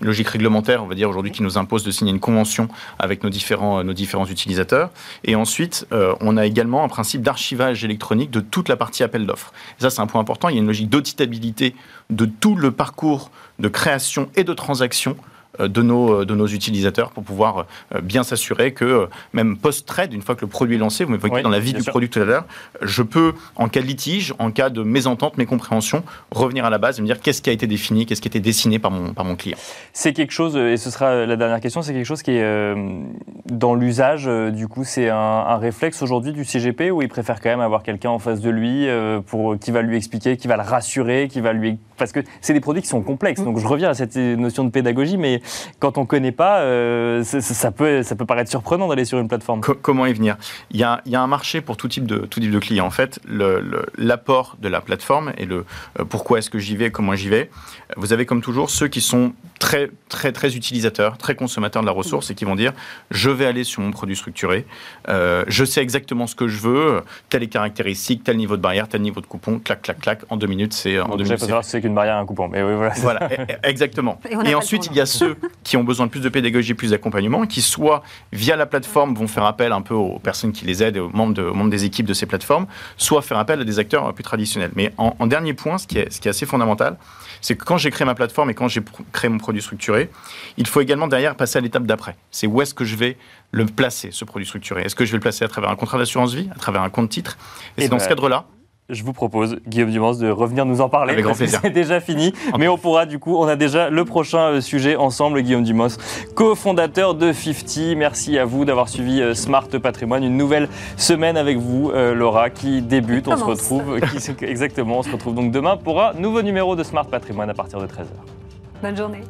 logique réglementaire, on va dire aujourd'hui, qui nous impose de signer une convention avec nos différents, nos différents utilisateurs. Et ensuite, euh, on a également un principe d'archivage électronique de toute la partie appel d'offres. Ça, c'est un point important. Il y a une logique d'auditabilité de tout le parcours de création et de transaction de nos, euh, de nos utilisateurs pour pouvoir euh, bien s'assurer que même post-trade, une fois que le produit est lancé, vous m'évoquez oui, dans la vie du sûr. produit tout à l'heure, je peux, en cas de litige, en cas de mésentente, mécompréhension, revenir à la base et me dire qu'est-ce qui a été défini, qu'est-ce qui a été dessiné par mon, par mon client. C'est quelque chose, et ce sera la dernière question, c'est quelque chose qui est euh, dans l'usage, euh, du coup, c'est un, un, réflexe aujourd'hui du CGP où il préfère quand même avoir quelqu'un en face de lui euh, pour, qui va lui expliquer, qui va le rassurer, qui va lui... Parce que c'est des produits qui sont complexes, donc je reviens à cette notion de pédagogie, mais quand on ne connaît pas, euh, ça, peut, ça peut paraître surprenant d'aller sur une plateforme. Co comment y venir? Il y, a, il y, a, un marché pour tout type de, tout type de clients. En fait, l'apport de la plateforme et le euh, pourquoi est-ce que j'y vais, comment j'y vais. Vous avez comme toujours ceux qui sont très, très, très utilisateurs, très consommateurs de la ressource et qui vont dire je vais aller sur mon produit structuré, euh, je sais exactement ce que je veux, telle caractéristique, tel niveau de barrière, tel niveau de coupon, clac, clac, clac, en deux minutes, c'est en deux minutes. Il faut savoir c'est qu'une barrière et un coupon, mais oui, voilà. Voilà, exactement. Et, et ensuite, il y a ceux qui ont besoin de plus de pédagogie, plus d'accompagnement, qui soit via la plateforme vont faire appel un peu aux personnes qui les aident, aux membres, de, aux membres des équipes de ces plateformes, soit faire appel à des acteurs plus traditionnels. Mais en, en dernier point, ce qui est, ce qui est assez fondamental, c'est que quand j'ai créé ma plateforme et quand j'ai créé mon produit structuré, il faut également derrière passer à l'étape d'après. C'est où est-ce que je vais le placer, ce produit structuré? Est-ce que je vais le placer à travers un contrat d'assurance vie, à travers un compte titre? Et, et c'est bah, dans ce cadre-là je vous propose, Guillaume Dumans, de revenir nous en parler. Avec grand plaisir. C'est déjà fini, mais on pourra du coup, on a déjà le prochain euh, sujet ensemble. Guillaume Dumos, cofondateur de 50. Merci à vous d'avoir suivi euh, Smart Patrimoine. Une nouvelle semaine avec vous, euh, Laura, qui débute. On se retrouve, qui, exactement, on se retrouve donc demain pour un nouveau numéro de Smart Patrimoine à partir de 13h. Bonne journée.